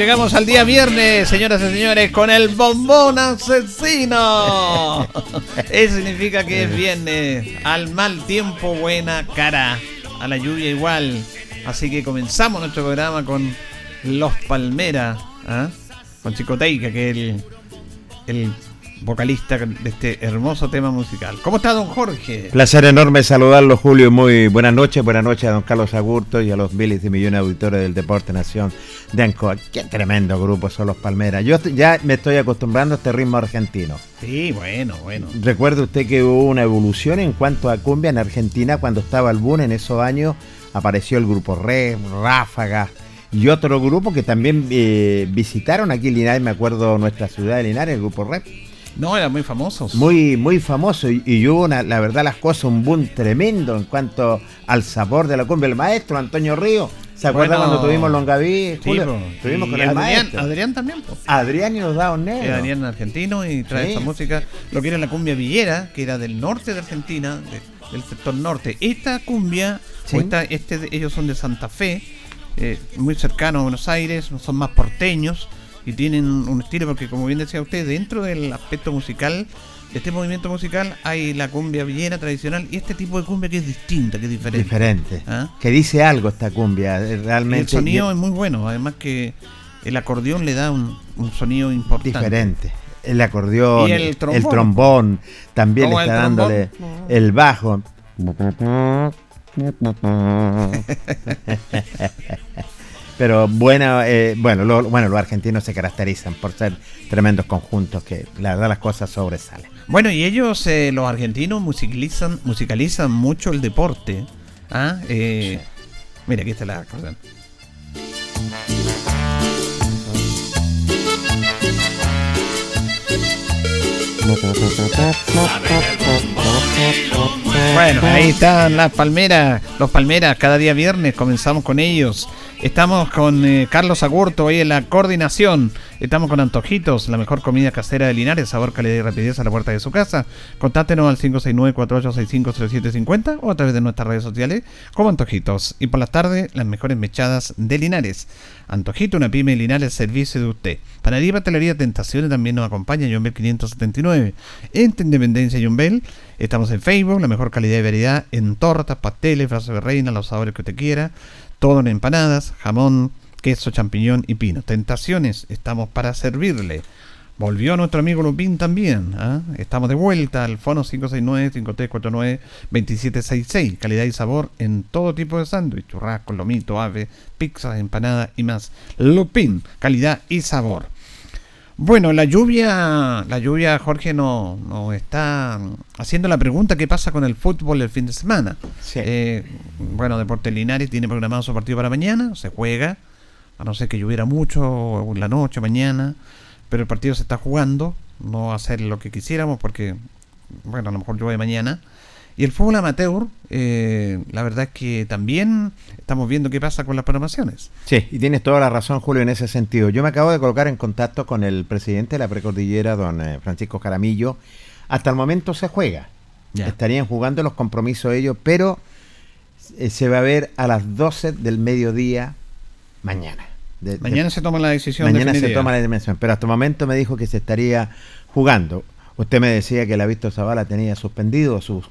Llegamos al día viernes, señoras y señores, con el bombón asesino. Eso significa que es viernes. Al mal tiempo, buena cara. A la lluvia igual. Así que comenzamos nuestro programa con Los Palmeras. ¿ah? Con Chicoteica, que es el, el vocalista de este hermoso tema musical. ¿Cómo está don Jorge? Placer enorme saludarlo, Julio. Muy buenas noches. Buenas noches a don Carlos Agurto y a los miles y millones de auditores del Deporte Nación de Ancoa. Qué tremendo grupo son los Palmeras. Yo ya me estoy acostumbrando a este ritmo argentino. Sí, bueno, bueno. Recuerde usted que hubo una evolución en cuanto a cumbia en Argentina cuando estaba el boom en esos años. Apareció el grupo Re, Ráfaga y otro grupo que también eh, visitaron aquí Linares, me acuerdo nuestra ciudad de Linares, el grupo Rep. No, eran muy famosos. Muy, muy famosos. Y, hubo, una, la verdad, las cosas, un boom tremendo en cuanto al sabor de la cumbia. El maestro Antonio Río. ¿Se acuerdan cuando tuvimos Longaví? Sí, tuvimos con el maestro. Adrián también. Adrián y los dados negros. Adrián argentino y trae esa música. Lo que era la cumbia villera, que era del norte de Argentina, del sector norte. Esta cumbia, este, ellos son de Santa Fe, eh, muy cercano a Buenos Aires, son más porteños y tienen un estilo, porque como bien decía usted, dentro del aspecto musical, de este movimiento musical, hay la cumbia villena tradicional y este tipo de cumbia que es distinta, que es diferente. Diferente. ¿Ah? Que dice algo esta cumbia, eh, realmente. el sonido es muy bueno, además que el acordeón le da un, sonido importante. Diferente. El acordeón, el trombón, también le está dándole el bajo. Pero buena, eh, bueno, bueno, los argentinos se caracterizan por ser tremendos conjuntos que la verdad las cosas sobresalen. Bueno, y ellos, eh, los argentinos, musicalizan, musicalizan mucho el deporte. ¿ah? Eh, Mira, aquí está la cosa. Bueno, ahí están las palmeras, los palmeras, cada día viernes comenzamos con ellos. Estamos con eh, Carlos Agurto ahí en la coordinación. Estamos con Antojitos, la mejor comida casera de Linares, sabor, calidad y rapidez a la puerta de su casa. Contáctenos al 569-4865-3750 o a través de nuestras redes sociales como Antojitos. Y por la tarde, las mejores mechadas de Linares. Antojito, una pyme de Linares, servicio de usted. Panadería Pastelería Tentaciones también nos acompaña, Bell 579. En Independencia Bell estamos en Facebook, la mejor calidad y variedad en tortas, pasteles, brazos de reina, los sabores que usted quiera todo en empanadas, jamón, queso, champiñón y pino. Tentaciones, estamos para servirle. Volvió nuestro amigo Lupín también. ¿ah? Estamos de vuelta al fono 569-5349-2766. Calidad y sabor en todo tipo de sándwich, churrasco, lomito, ave, pizzas, empanadas y más. Lupín, calidad y sabor. Bueno, la lluvia, la lluvia, Jorge, nos no está haciendo la pregunta qué pasa con el fútbol el fin de semana. Eh, bueno, Deportes Linares tiene programado su partido para mañana, se juega, a no ser que lloviera mucho en la noche, mañana, pero el partido se está jugando, no va a ser lo que quisiéramos porque, bueno, a lo mejor llueve mañana. Y el fútbol amateur, eh, la verdad es que también estamos viendo qué pasa con las programaciones. Sí, y tienes toda la razón, Julio, en ese sentido. Yo me acabo de colocar en contacto con el presidente de la precordillera, don eh, Francisco Caramillo. Hasta el momento se juega. Estarían jugando los compromisos ellos, pero eh, se va a ver a las 12 del mediodía mañana. mañana se toma la decisión. Mañana se toma la decisión, pero hasta el momento me dijo que se estaría jugando. Usted me decía que la Víctor Zavala tenía suspendido sus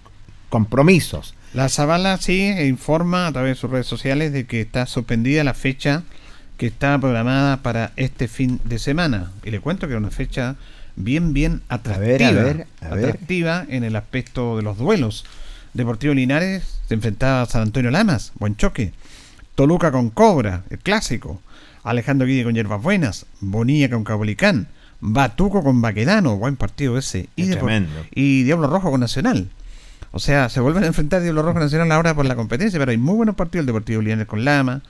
compromisos. La Zavala sí informa a través de sus redes sociales de que está suspendida la fecha que está programada para este fin de semana. Y le cuento que era una fecha bien, bien atractiva. atractiva en el aspecto de los duelos. Deportivo Linares se enfrentaba a San Antonio Lamas, buen choque. Toluca con Cobra, el clásico. Alejandro Guille con Hierbas Buenas. Bonilla con Cabolicán. Batuco con Baquedano, buen partido ese. Y, y Diablo Rojo con Nacional. O sea, se vuelven a enfrentar Diablo Rojo Nacional ahora por la competencia, pero hay muy buenos partidos, el Deportivo Linares con Lama,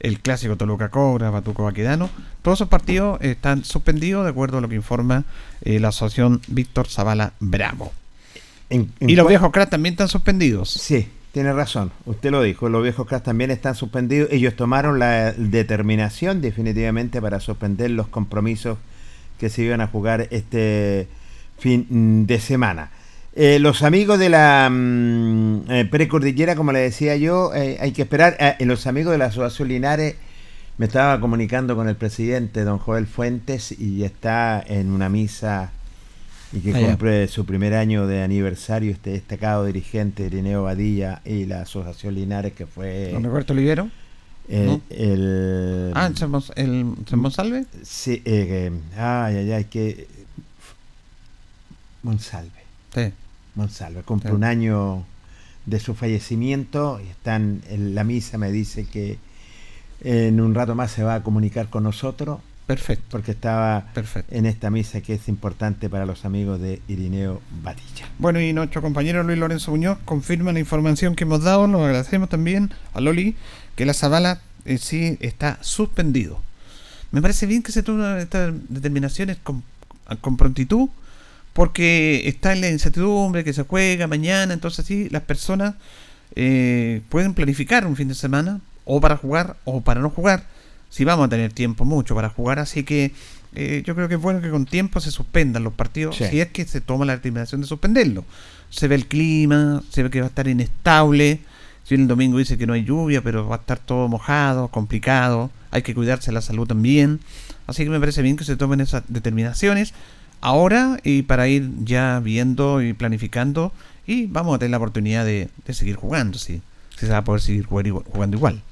el clásico Toluca Cobra, Batuco Baquedano. Todos esos partidos están suspendidos de acuerdo a lo que informa eh, la asociación Víctor Zavala Bravo. y los viejos cracks también están suspendidos. Sí, tiene razón. Usted lo dijo, los viejos cracks también están suspendidos. Ellos tomaron la determinación definitivamente para suspender los compromisos que se iban a jugar este fin de semana. Eh, los amigos de la mm, eh, precordillera, como le decía yo, eh, hay que esperar. los amigos de la Asociación Linares, me estaba comunicando con el presidente, don Joel Fuentes, y está en una misa y que ah, cumple su primer año de aniversario este destacado dirigente Irineo Badilla y la Asociación Linares, que fue... ¿Don Roberto Olivero? El, el, ah, ¿el, el Monsalve? Sí, eh, ay, ay, ay, que... Monsalve. Sí. Monsalve. Cumple un año de su fallecimiento y están en la misa, me dice que en un rato más se va a comunicar con nosotros. Perfecto. Porque estaba en esta misa que es importante para los amigos de Irineo Batilla. Bueno, y nuestro compañero Luis Lorenzo Muñoz confirma la información que hemos dado. Nos agradecemos también a Loli que la Zavala en sí está suspendido. Me parece bien que se tomen estas determinaciones con, con prontitud porque está en la incertidumbre que se juega mañana, entonces sí, las personas eh, pueden planificar un fin de semana, o para jugar, o para no jugar, si vamos a tener tiempo mucho para jugar, así que eh, yo creo que es bueno que con tiempo se suspendan los partidos, si es que se toma la determinación de suspenderlo. Se ve el clima, se ve que va a estar inestable, si el domingo dice que no hay lluvia, pero va a estar todo mojado, complicado, hay que cuidarse la salud también, así que me parece bien que se tomen esas determinaciones ahora y para ir ya viendo y planificando y vamos a tener la oportunidad de, seguir jugando, sí. Se va a poder seguir jugando igual.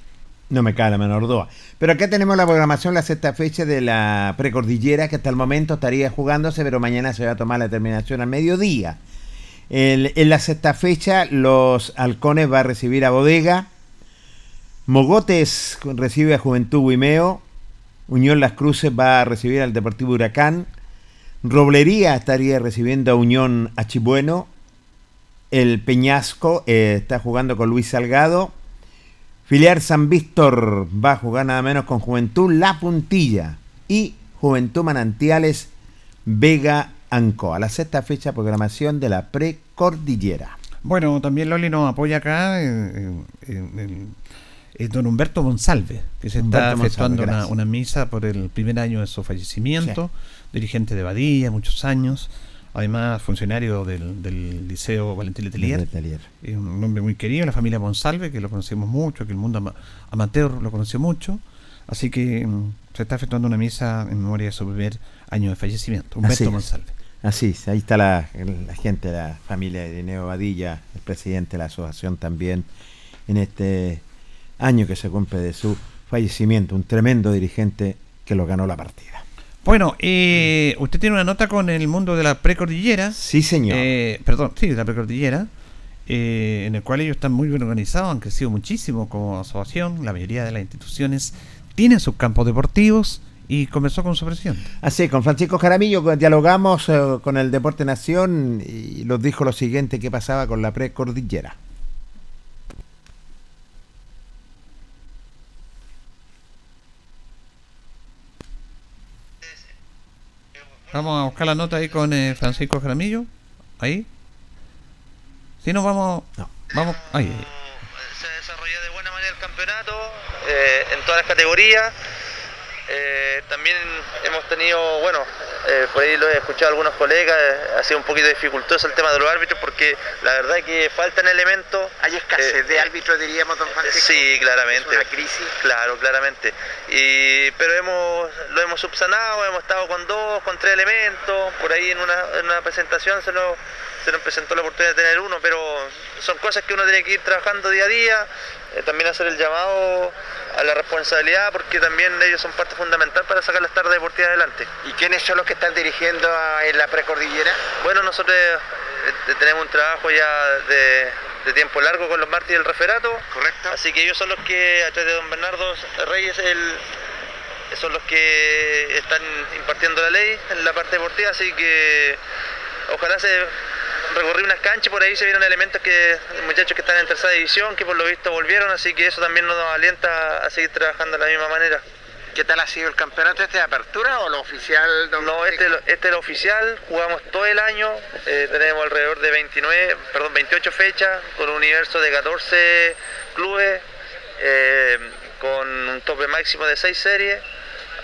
No me cae la menor duda. Pero acá tenemos la programación, la sexta fecha de la precordillera, que hasta el momento estaría jugándose, pero mañana se va a tomar la determinación al mediodía. en la sexta fecha, los halcones va a recibir a Bodega. Mogotes recibe a Juventud Guimeo. Unión Las Cruces va a recibir al Deportivo Huracán. Roblería estaría recibiendo a Unión Achibueno. El Peñasco eh, está jugando con Luis Salgado. Filiar San Víctor va a jugar nada menos con Juventud La Puntilla. Y Juventud Manantiales Vega Anco. A la sexta fecha programación de la precordillera. Bueno, también Loli nos apoya acá don Humberto Monsalve, que se está efectuando una, misa por el primer año de su fallecimiento, dirigente de Badilla, muchos años, además funcionario del, Liceo Valentín Letelier, un hombre muy querido, la familia Monsalve, que lo conocemos mucho, que el mundo amateur lo conoció mucho, así que mm, se está efectuando una misa en memoria de su primer año de fallecimiento, Humberto Monsalve. Así es, ahí está la, gente, la familia de Neo Badilla, el presidente de la asociación también, en este año que se cumple de su fallecimiento, un tremendo dirigente que lo ganó la partida. Bueno, eh, usted tiene una nota con el mundo de la precordillera. Sí, señor. Eh, perdón, sí, de la precordillera, eh, en el cual ellos están muy bien organizados, han crecido muchísimo como asociación, la mayoría de las instituciones tienen sus campos deportivos, y comenzó con su presión. Así, con Francisco Jaramillo dialogamos eh, con el Deporte Nación y nos dijo lo siguiente que pasaba con la precordillera. Vamos a buscar la nota ahí con eh, Francisco Jaramillo. Ahí. Si no, vamos. No. Vamos. Ahí. Se desarrolló de buena manera el campeonato eh, en todas las categorías. Eh, también hemos tenido, bueno, eh, por ahí lo he escuchado a algunos colegas, eh, ha sido un poquito dificultoso el tema de los árbitros porque la verdad es que faltan elementos. Hay escasez de árbitros, diríamos, don Francisco. Sí, claramente. ¿Es una crisis. Claro, claramente. Y, pero hemos, lo hemos subsanado, hemos estado con dos, con tres elementos, por ahí en una, en una presentación se nos, se nos presentó la oportunidad de tener uno, pero son cosas que uno tiene que ir trabajando día a día, también hacer el llamado a la responsabilidad porque también ellos son parte fundamental para sacar las tardes deportivas adelante. ¿Y quiénes son los que están dirigiendo en la precordillera? Bueno, nosotros eh, tenemos un trabajo ya de, tiempo largo con los mártires del referato. Correcto. Así que ellos son los que, a través de don Bernardo Reyes, el, son los que están impartiendo la ley en la parte deportiva, así que ojalá se recorrí unas canchas, por ahí se vieron elementos que muchachos que están en tercera división, que por lo visto volvieron, así que eso también nos alienta a seguir trabajando de la misma manera. ¿Qué tal ha sido el campeonato este de apertura o lo oficial? No, este, este es el oficial, jugamos todo el año, eh, tenemos alrededor de 29, perdón, 28 fechas, con un universo de 14 clubes, eh, con un tope máximo de 6 series.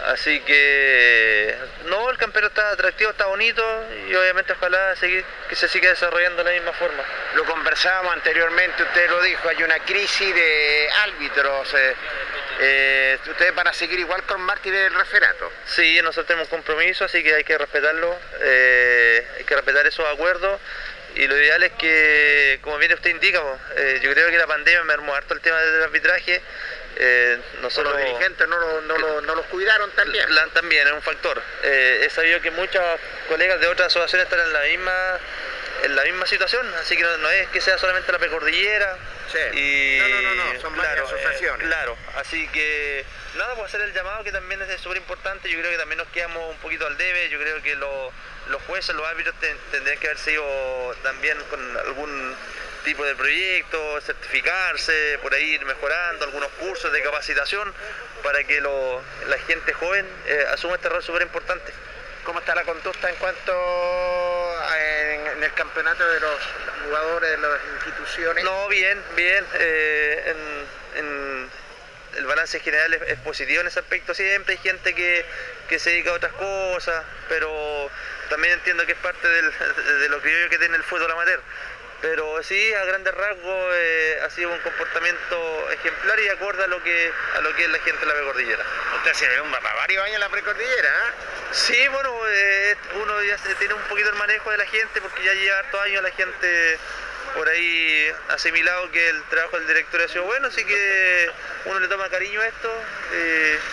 Así que no, el campeonato está atractivo, está bonito y obviamente ojalá seguir, que se siga desarrollando de la misma forma. Lo conversábamos anteriormente, usted lo dijo, hay una crisis de árbitros. Eh, eh, ¿Ustedes van a seguir igual con Martí del referato? Sí, nosotros tenemos un compromiso, así que hay que respetarlo, eh, hay que respetar esos acuerdos y lo ideal es que, como bien usted indica, yo creo que la pandemia me armó harto el tema del arbitraje eh, nosotros, los dirigentes no, los cuidaron también. también es un factor. Eh, he sabido que muchos colegas de otras asociaciones están en la misma en la misma situación, así que no, es que sea solamente la precordillera. Sí. no, no, no, son varias eh, claro, así que nada, pues hacer el llamado que también es súper importante. Yo creo que también nos quedamos un poquito al debe. Yo creo que los jueces, los árbitros tendrían que haber sido también con algún tipo de proyectos, certificarse, por ahí ir mejorando, algunos cursos de capacitación para que la gente joven eh, asuma este rol súper importante. ¿Cómo está la conducta en cuanto en, el campeonato de los jugadores de las instituciones? No, bien, bien. Eh, el balance general es, positivo en ese aspecto. Siempre hay gente que, se dedica a otras cosas, pero también entiendo que es parte de lo que tiene el fútbol amateur. Pero sí, a grandes rasgos eh, ha sido un comportamiento ejemplar y acorde a lo que, a lo que es la gente de la precordillera. Usted se ve un varios años en la precordillera, ¿eh? Sí, bueno, eh, uno ya tiene un poquito el manejo de la gente porque ya lleva hartos años la gente por ahí asimilado que el trabajo del director ha sido bueno, así que uno le toma cariño a esto,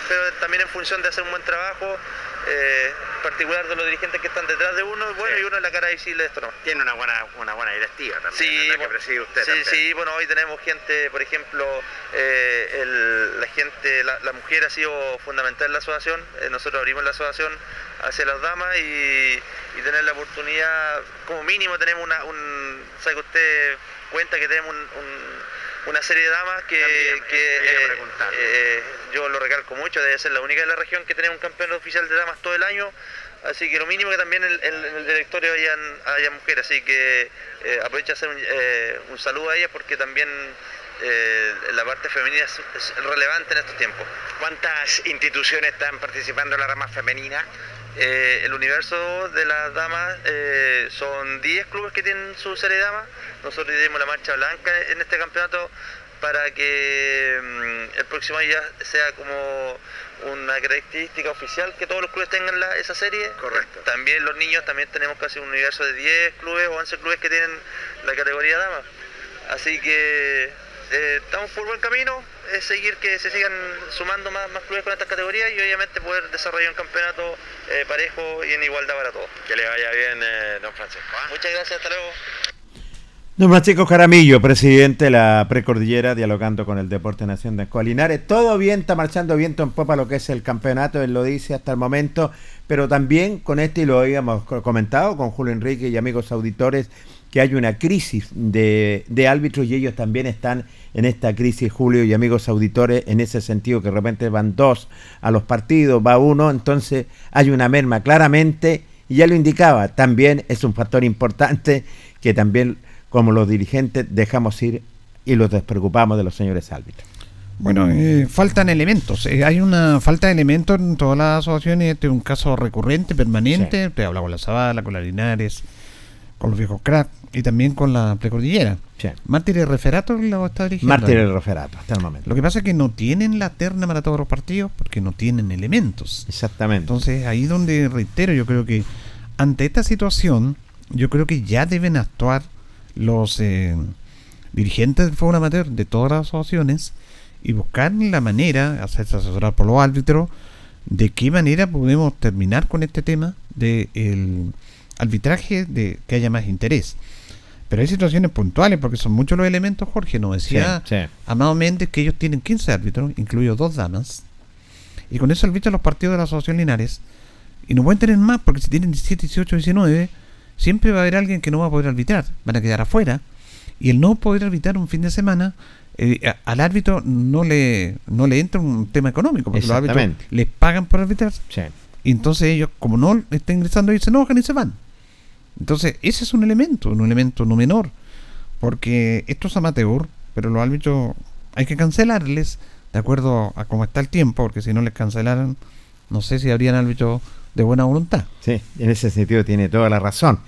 pero también en función de hacer un buen trabajo particular de los dirigentes que están detrás de uno, bueno, Sí. y uno es la cara visible de esto, ¿no? Tiene una buena, una buena directiva también, Sí, ¿verdad? que bueno, preside usted sí, también. sí, bueno, hoy tenemos gente, por ejemplo, eh, el- la gente, la, la mujer ha sido fundamental en la asociación. Eh, nosotros abrimos la asociación hacia las damas y, y tener la oportunidad, como mínimo tenemos una, un, sabe que usted cuenta que tenemos un- un- una serie de damas que, También, eh, eh, yo lo recalco mucho, debe ser la única de la región que tiene un campeón oficial de damas todo el año. Así que lo mínimo que también en, en- en el directorio hayan, haya mujeres. Así que eh, aprovecho a hacer un, eh, un saludo a ellas porque también eh, la parte femenina es, es relevante en estos tiempos. ¿Cuántas instituciones están participando en la rama femenina? Eh, el universo de las damas eh, son 10 clubes que tienen su serie de damas. Nosotros dimos la marcha blanca en este campeonato para que mm, el próximo año ya sea como una característica oficial que todos los clubes tengan la- esa serie. Correcto. También los niños también tenemos casi un universo de 10 clubes o 11 clubes que tienen la categoría damas. Así que eh, estamos por buen camino, es seguir que se sigan sumando más, más clubes con estas categorías y obviamente poder desarrollar un campeonato eh, parejo y en igualdad para todos. Que le vaya bien, eh, don Francisco. ¿ah? Muchas gracias, hasta luego. Don Francisco Jaramillo, presidente de la Precordillera, dialogando con el Deporte Nación de Escualinares. Todo bien, está marchando viento en popa lo que es el campeonato, él lo dice hasta el momento, pero también con este, y lo habíamos co- comentado con Julio Enrique y amigos auditores, que hay una crisis de, de árbitros y ellos también están en esta crisis, Julio y amigos auditores, en ese sentido que de repente van dos a los partidos, va uno, entonces hay una merma claramente, y ya lo indicaba, también es un factor importante que también como los dirigentes dejamos ir y los despreocupamos de los señores árbitros. Bueno, eh, faltan elementos. Eh, hay una falta de elementos en todas las asociaciones. Este es un caso recurrente, permanente. Te habla con la Zavala, con la Linares, con los viejos crack y también con la precordillera. Sí. Mártires Referato lo está dirigiendo. Mártir el referato, hasta el momento. Lo que pasa es que no tienen la terna para todos los partidos porque no tienen elementos. Exactamente. Entonces, ahí donde reitero, yo creo que ante esta situación, yo creo que ya deben actuar los eh, dirigentes del fútbol amateur de todas las asociaciones y buscar la manera, hacerse asesorar por los árbitros, de qué manera podemos terminar con este tema del arbitraje, de que haya más interés. Pero hay situaciones puntuales, porque son muchos los elementos, Jorge, nos decía Sí, sí. Amado Méndez que ellos tienen 15 árbitros, incluidos dos damas, y con eso arbitran los partidos de la Asociación Linares, y no pueden tener más, porque si tienen 17, 18, 19, siempre va a haber alguien que no va a poder arbitrar, van a quedar afuera, y el no poder arbitrar un fin de semana, eh, al árbitro no le, no le entra un tema económico, porque los árbitros les pagan por arbitrar, Sí. y entonces ellos, como no están ingresando, ellos se enojan y se van. Entonces, ese es un elemento, un elemento no menor, porque esto es amateur, pero los árbitros hay que cancelarles de acuerdo a cómo está el tiempo, porque si no les cancelaran, no sé si habrían árbitros de buena voluntad. Sí, en ese sentido tiene toda la razón.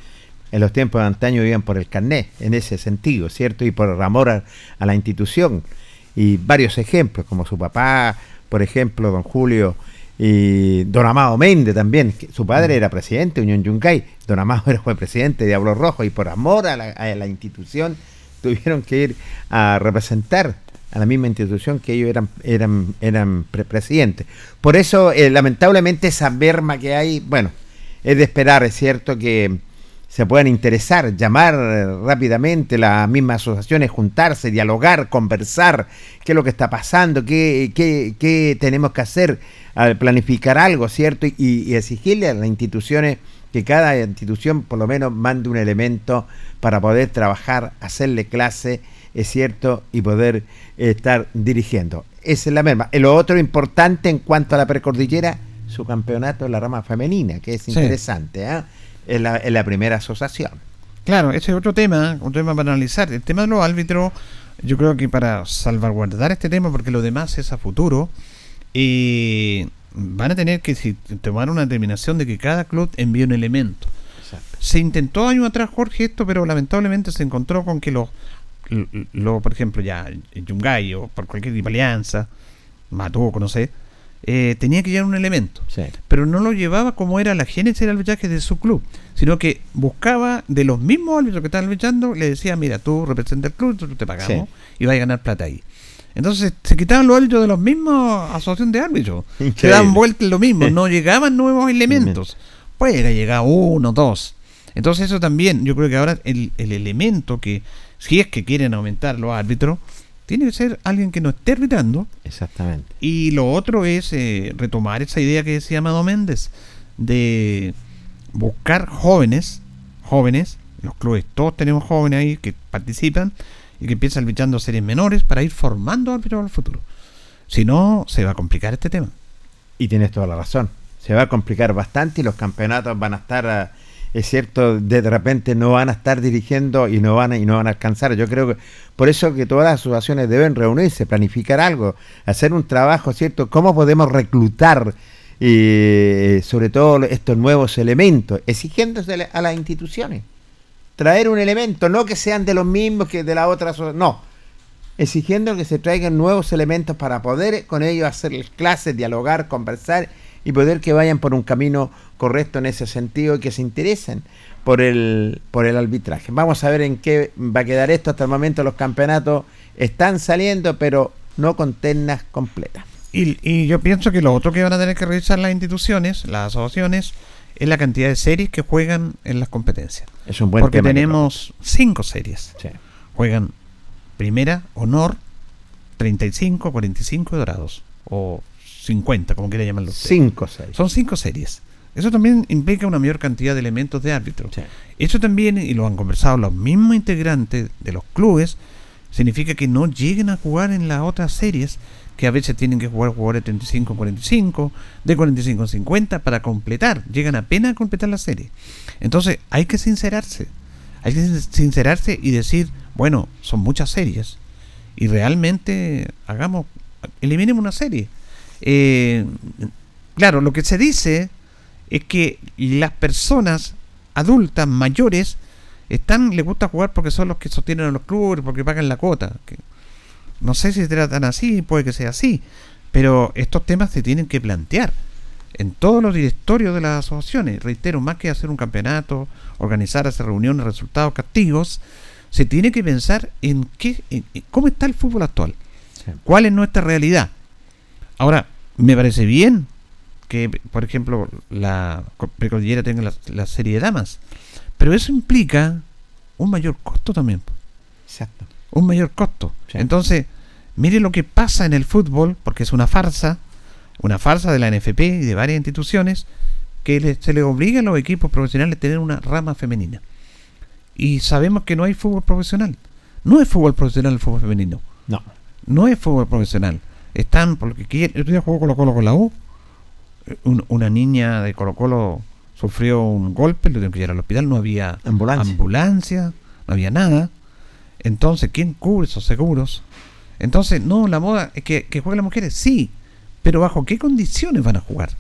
En los tiempos de antaño vivían por el carnet, en ese sentido, ¿cierto? Y por amor a la institución. Y varios ejemplos, como su papá, por ejemplo, don Julio, y don Amado Méndez también. que su padre era presidente de Unión Yungay, don Amado era, fue presidente de Diablo Rojo, y por amor a la, institución tuvieron que ir a representar a la misma institución que ellos eran eran eran pre- presidentes. Por eso, eh, lamentablemente, esa merma que hay, bueno, es de esperar, es cierto que se puedan interesar, llamar rápidamente las mismas asociaciones, juntarse, dialogar, conversar, qué es lo que está pasando, qué, qué, qué tenemos que hacer, al planificar algo, ¿cierto? Y, y exigirle a las instituciones que cada institución por lo menos mande un elemento para poder trabajar, hacerle clase, es cierto, y poder eh, estar dirigiendo. Esa es la merma. Lo otro importante en cuanto a la precordillera, su campeonato en la rama femenina, que es Sí. interesante, ¿ah? es, la, es la primera asociación. Claro, ese es otro tema, un tema para analizar. El tema de los árbitros, yo creo que para salvaguardar este tema, porque lo demás es a futuro, y van a tener que si, tomar una determinación de que cada club envíe un elemento. Se intentó años atrás, Jorge, esto, pero lamentablemente se encontró con que los, lo, lo- por ejemplo, ya Yungay o por cualquier tipo de alianza, Matuco, no sé, eh, tenía que llevar un elemento Sí. pero no lo llevaba como era la génesis del arbitraje de su club, sino que buscaba de los mismos árbitros que estaban arbitrando, le decía, mira, tú representas el club, nosotros te pagamos y vas a ganar plata ahí. Entonces se quitaban los árbitros de los mismos asociación de árbitros, se Increíble. daban vuelta en lo mismo, no llegaban nuevos elementos, puede que haya llegado uno, dos. Entonces eso también, yo creo que ahora el, el elemento que, si es que quieren aumentar los árbitros, tiene que ser alguien que no esté arbitrando. Exactamente. Y lo otro es eh, retomar esa idea que decía Amado Méndez, de buscar jóvenes, jóvenes, los clubes, todos tenemos jóvenes ahí que participan y que empiezan arbitrando series menores para ir formando árbitros al futuro. Si no, se va a complicar este tema. Y tienes toda la razón. Se va a complicar bastante y los campeonatos van a estar, eh, es cierto, de repente no van a estar dirigiendo y no van a, y no van a alcanzar. Yo creo que por eso que todas las asociaciones deben reunirse, planificar algo, hacer un trabajo, ¿cierto? ¿Cómo podemos reclutar eh, sobre todo estos nuevos elementos, exigiéndose a las instituciones? Traer un elemento, no que sean de los mismos que de la otra, no, exigiendo que se traigan nuevos elementos para poder con ellos hacer clases, dialogar, conversar y poder que vayan por un camino correcto en ese sentido y que se interesen por el, por el arbitraje. Vamos a ver en qué va a quedar esto. Hasta el momento los campeonatos están saliendo, pero no con ternas completas. Y, y, yo pienso que lo otro que van a tener que revisar las instituciones, las asociaciones, es la cantidad de series que juegan en las competencias. Es un buen Porque tema tenemos cinco series. Sí. Juegan primera, honor, 35, 45 y dorados. O 50, como quiera llamarlo usted. Cinco, seis. Son cinco series. Eso también implica una mayor cantidad de elementos de árbitro. Sí. Eso también, y lo han conversado los mismos integrantes de los clubes, significa que no lleguen a jugar en las otras series, que a veces tienen que jugar jugadores de 35-45, de 45-50 para completar. Llegan apenas a completar la serie. Entonces hay que sincerarse. Hay que sincerarse y decir, bueno, son muchas series. Y realmente hagamos, eliminemos una serie. Eh, claro, lo que se dice es que las personas adultas mayores están les gusta jugar porque son los que sostienen a los clubes porque pagan la cuota no sé si se tratan así puede que sea así pero estos temas se tienen que plantear en todos los directorios de las asociaciones reitero más que hacer un campeonato organizar hacer reuniones resultados castigos se tiene que pensar en qué en, en cómo está el fútbol actual Sí. cuál es nuestra realidad ahora me parece bien que, por ejemplo, la precordillera tenga la, la, serie de damas. Pero eso implica un mayor costo también. Exacto. Un mayor costo. Sí. Entonces, mire lo que pasa en el fútbol, porque es una farsa, una farsa de la NFP y de varias instituciones, que le, se le obliga a los equipos profesionales a tener una rama femenina. Y sabemos que no hay fútbol profesional. No es fútbol profesional el fútbol femenino. No. No es fútbol profesional. Están, por lo que quieren. Otro día jugó Colo Colo con la U un, una niña de Colo Colo sufrió un golpe, lo tuvieron que llevar al hospital, no había Ambulancia. ambulancia, no había nada. Entonces, ¿quién cubre esos seguros? Entonces, no, la moda es que, que jueguen las mujeres, sí, pero ¿bajo qué condiciones van a jugar?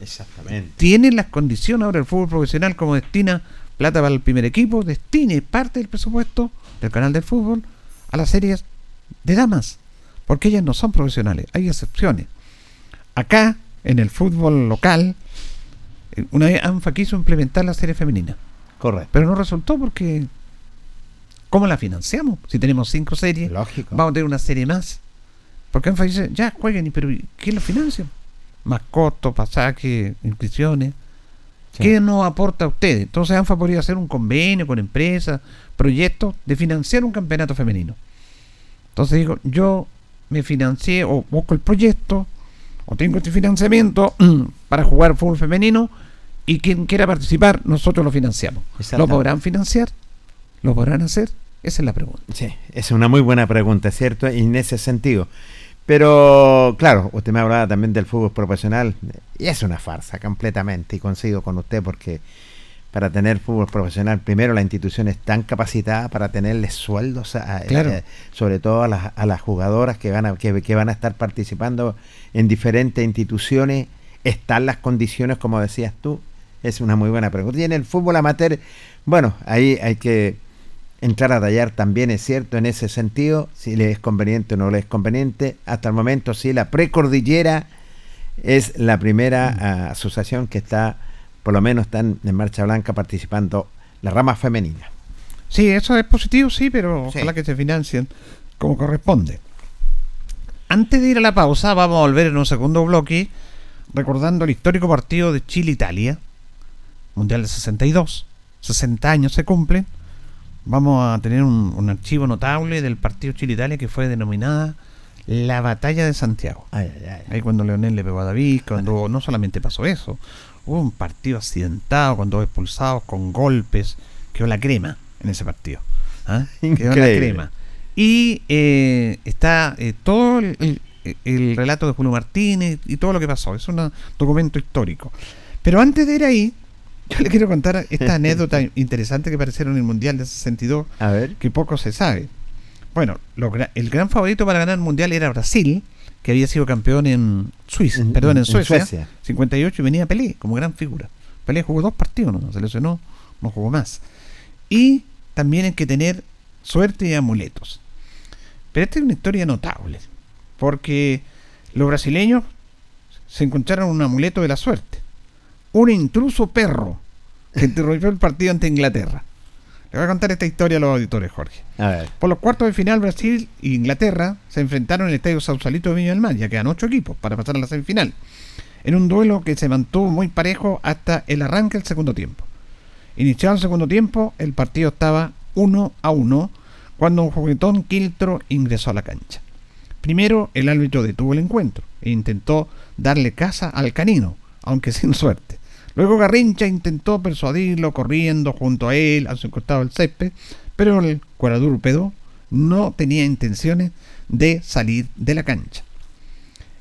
Exactamente. ¿Tienen las condiciones ahora el fútbol profesional como destina plata para el primer equipo? Destine parte del presupuesto del canal del fútbol a las series de damas, porque ellas no son profesionales, hay excepciones. Acá en el fútbol local, eh, una vez ANFA quiso implementar la serie femenina, Correcto. pero no resultó porque ¿cómo la financiamos? Si tenemos cinco series, Lógico. vamos a tener una serie más. Porque ANFA dice, ya jueguen, pero ¿quién lo financia? Más costos, pasajes, inscripciones. Sí. ¿Qué nos aporta a ustedes? Entonces ANFA podría hacer un convenio con empresas, proyectos de financiar un campeonato femenino. Entonces digo, yo me financié o busco el proyecto o tengo este financiamiento para jugar fútbol femenino y quien quiera participar, nosotros lo financiamos. ¿Lo podrán financiar? ¿Lo podrán hacer? Esa es la pregunta. Sí, es una muy buena pregunta, ¿cierto? Y en ese sentido. Pero, claro, usted me hablaba también del fútbol profesional y es una farsa completamente y coincido con usted porque para tener fútbol profesional, primero la institución es tan capacitada para tenerles sueldos, a- Claro. eh, sobre todo a las, a las jugadoras que van, a, que, que van a estar participando en diferentes instituciones, están las condiciones, como decías tú, es una muy buena pregunta. Y en el fútbol amateur, bueno, ahí hay que entrar a tallar también, es cierto, en ese sentido, si le es conveniente o no le es conveniente. Hasta el momento, sí, la precordillera es la primera ah, asociación que está, por lo menos están en Marcha Blanca participando la rama femenina. Sí, eso es positivo, sí, pero Sí. ojalá que se financien como corresponde. Antes de ir a la pausa, vamos a volver en un segundo bloque recordando el histórico partido de Chile-Italia, Mundial de 62, 60 años se cumplen, vamos a tener un, un archivo notable del partido Chile-Italia que fue denominada la Batalla de Santiago. Ay, ay, ay. Ahí cuando Leonel le pegó a David, cuando no solamente pasó eso, hubo un partido accidentado, cuando expulsados con golpes, quedó la crema en ese partido. ¿ah? Quedó la crema. Y eh, está eh, todo el, el- el relato de Julio Martínez y todo lo que pasó. Es un documento histórico. Pero antes de ir ahí, yo le quiero contar esta anécdota interesante que aparecieron en el Mundial de 62 A ver. que poco se sabe. Bueno, lo el gran favorito para ganar el mundial era Brasil, que había sido campeón en Suiza, En- perdón, en, en Suecia, Suecia. 58 y venía Pelé como gran figura. Pelé jugó dos partidos, no se lesionó, no jugó más. Y también hay que tener suerte y amuletos. Pero esta es una historia notable, porque los brasileños se encontraron un amuleto de la suerte. Un intruso perro que interrumpió el partido ante Inglaterra. Le voy a contar esta historia a los auditores, Jorge. A ver. Por los cuartos de final, Brasil e Inglaterra se enfrentaron en el estadio Sausalito de Viña del Mar. Ya quedan ocho equipos para pasar a la semifinal. En un duelo que se mantuvo muy parejo hasta el arranque del segundo tiempo. Iniciado el segundo tiempo, el partido estaba 1 a 1 cuando un juguetón Quiltro ingresó a la cancha. Primero, el árbitro detuvo el encuentro e intentó darle caza al canino, aunque sin suerte. Luego Garrincha intentó persuadirlo corriendo junto a él, a su costado del césped, pero el cuadrúpedo no tenía intenciones de salir de la cancha.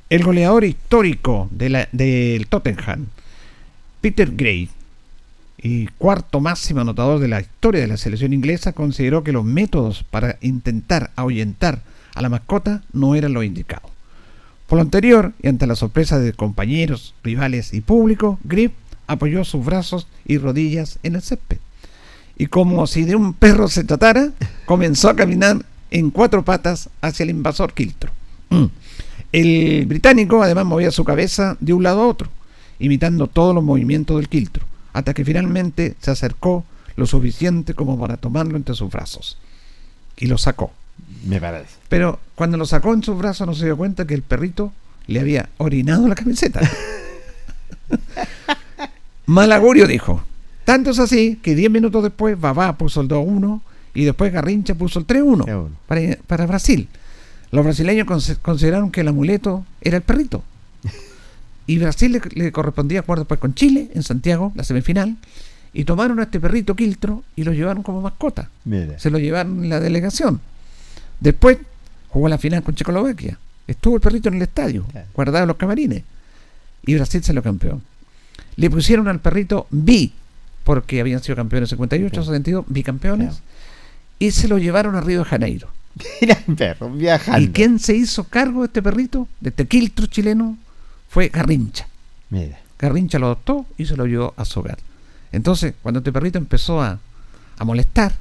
El goleador histórico del Tottenham, Peter Gray, y cuarto máximo anotador de la historia de la selección inglesa, consideró que los métodos para intentar ahuyentar a la mascota no eran los indicados. Por lo anterior, y ante la sorpresa de compañeros, rivales y público, Grip apoyó sus brazos y rodillas en el césped. Y como si de un perro se tratara, comenzó a caminar en cuatro patas hacia el invasor Quiltro. Mm. El británico además movía su cabeza de un lado a otro, imitando todos los movimientos del Quiltro, hasta que finalmente se acercó lo suficiente como para tomarlo entre sus brazos. Y lo sacó. Me parece. Pero cuando lo sacó en sus brazos no se dio cuenta que el perrito le había orinado la camiseta. Malagurio dijo. Tanto es así que 10 minutos después Babá puso el 2-1 y después Garrincha puso el 3-1 3-1. para, para Brasil. Los brasileños consideraron que el amuleto era el perrito. Y Brasil le, le correspondía jugar después con Chile en Santiago, la semifinal. Y tomaron a este perrito Quiltro y lo llevaron como mascota Mira. se lo llevaron en la delegación. Después jugó la final con Checoslovaquia. Estuvo el perrito en el estadio, Claro. guardado en los camarines. Y Brasil se lo campeón. Le pusieron al perrito B, porque habían sido campeones 58, Claro. 72, bicampeones. Claro. Y se lo llevaron a Río de Janeiro. Mira el perro, viajando. ¿Y quién se hizo cargo de este perrito, de este quiltro chileno? Fue Garrincha. Mira. Garrincha lo adoptó y se lo llevó a su hogar. Entonces, cuando este perrito empezó a, a molestar,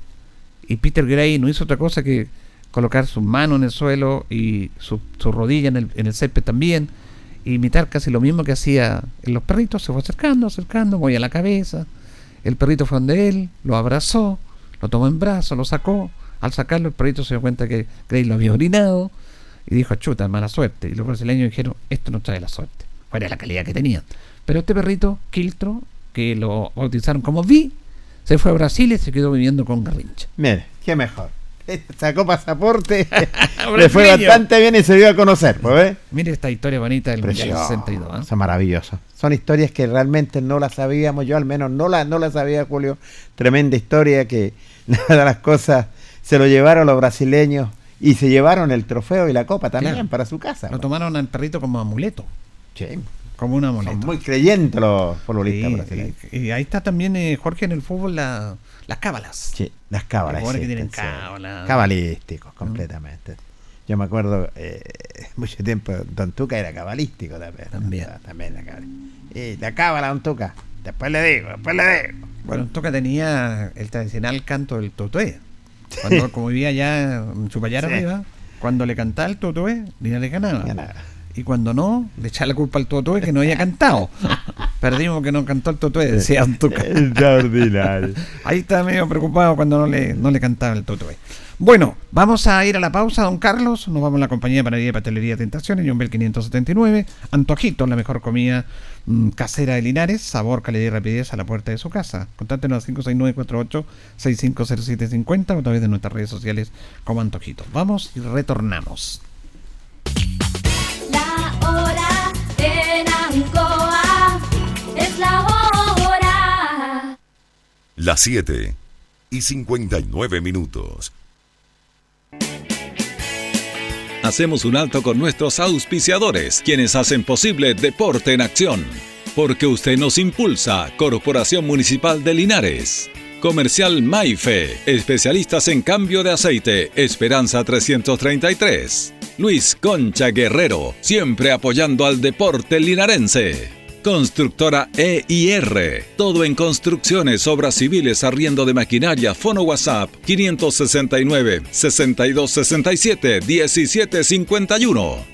y Peter Gray no hizo otra cosa que colocar sus manos en el suelo y su, su rodilla en el, en el césped también, imitar casi lo mismo que hacía en los perritos, se fue acercando, acercando, movía la cabeza, el perrito fue donde él, lo abrazó, lo tomó en brazos, lo sacó, al sacarlo el perrito se dio cuenta que Gray lo había orinado, y dijo, chuta, mala suerte, y los brasileños dijeron, esto no trae la suerte, fuera la calidad que tenían. Pero este perrito, Quiltro, que lo bautizaron como Vi, se fue a Brasil y se quedó viviendo con Garrincha. Mira, qué mejor. Sacó pasaporte. Le fue bastante bien y se dio a conocer, pues, ¿ves? Mire esta historia bonita del Mundial Precioso. 62. ¿ah? Son. Son historias que realmente no las sabíamos, yo al menos no la, no la sabía, Julio. Tremenda historia que una de las cosas se lo llevaron los brasileños y se llevaron el trofeo y la copa también Claro. para su casa. Lo pues. tomaron al perrito como amuleto, Sí, como un son amuleto. muy creyentes los futbolistas Sí, brasileños. y, y ahí está también, eh, Jorge, en el fútbol la- las cábalas. Sí, las cábalas. Los que tienen sí. cábala. Cabalísticos, completamente. Yo me acuerdo, eh, mucho tiempo, Don Tuca era cabalístico también. ¿no? También. La cábala. Y la cábala, Don Tuca. Después le digo, después le digo. Bueno, Toca tenía el tradicional canto del totoé. Cuando, como vivía allá en Chupayar Sí. arriba, cuando le cantaba el totoé, Lina le ganaba. Ganaba. Y cuando no, le echaba la culpa al Totoé que no había cantado. Perdimos que no cantó el Totoé, decía Antuca. Extraordinario. Ahí está medio preocupado cuando no le, no le cantaba el Totoé. Bueno, vamos a ir a la pausa, don Carlos. Nos vamos a la compañía de panadería y pastelería Tentaciones, John Bell 579. Antojito, la mejor comida mm, casera de Linares. Sabor, calidad y rapidez a la puerta de su casa. Contáctenos al 569-48-650750 o a través de nuestras redes sociales como Antojito. Vamos y retornamos. Las 7 y 59 minutos. Hacemos un alto con nuestros auspiciadores, quienes hacen posible Deporte en Acción. Porque usted nos impulsa, Corporación Municipal de Linares. Comercial Maife, especialistas en cambio de aceite, Esperanza 333. Luis Concha Guerrero, siempre apoyando al deporte linarense. Constructora EIR. Todo en construcciones, obras civiles, arriendo de maquinaria. Fono WhatsApp 569 6267 1751.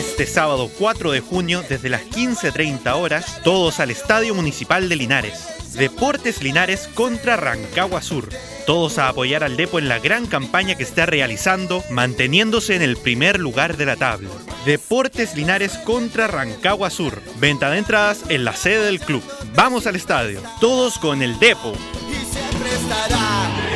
Este sábado 4 de junio, desde las 15.30 horas, todos al Estadio Municipal de Linares. Deportes Linares contra Rancagua Sur. Todos a apoyar al Depo en la gran campaña que está realizando, manteniéndose en el primer lugar de la tabla. Deportes Linares contra Rancagua Sur. Venta de entradas en la sede del club. Vamos al estadio. Todos con el Depo. Vivir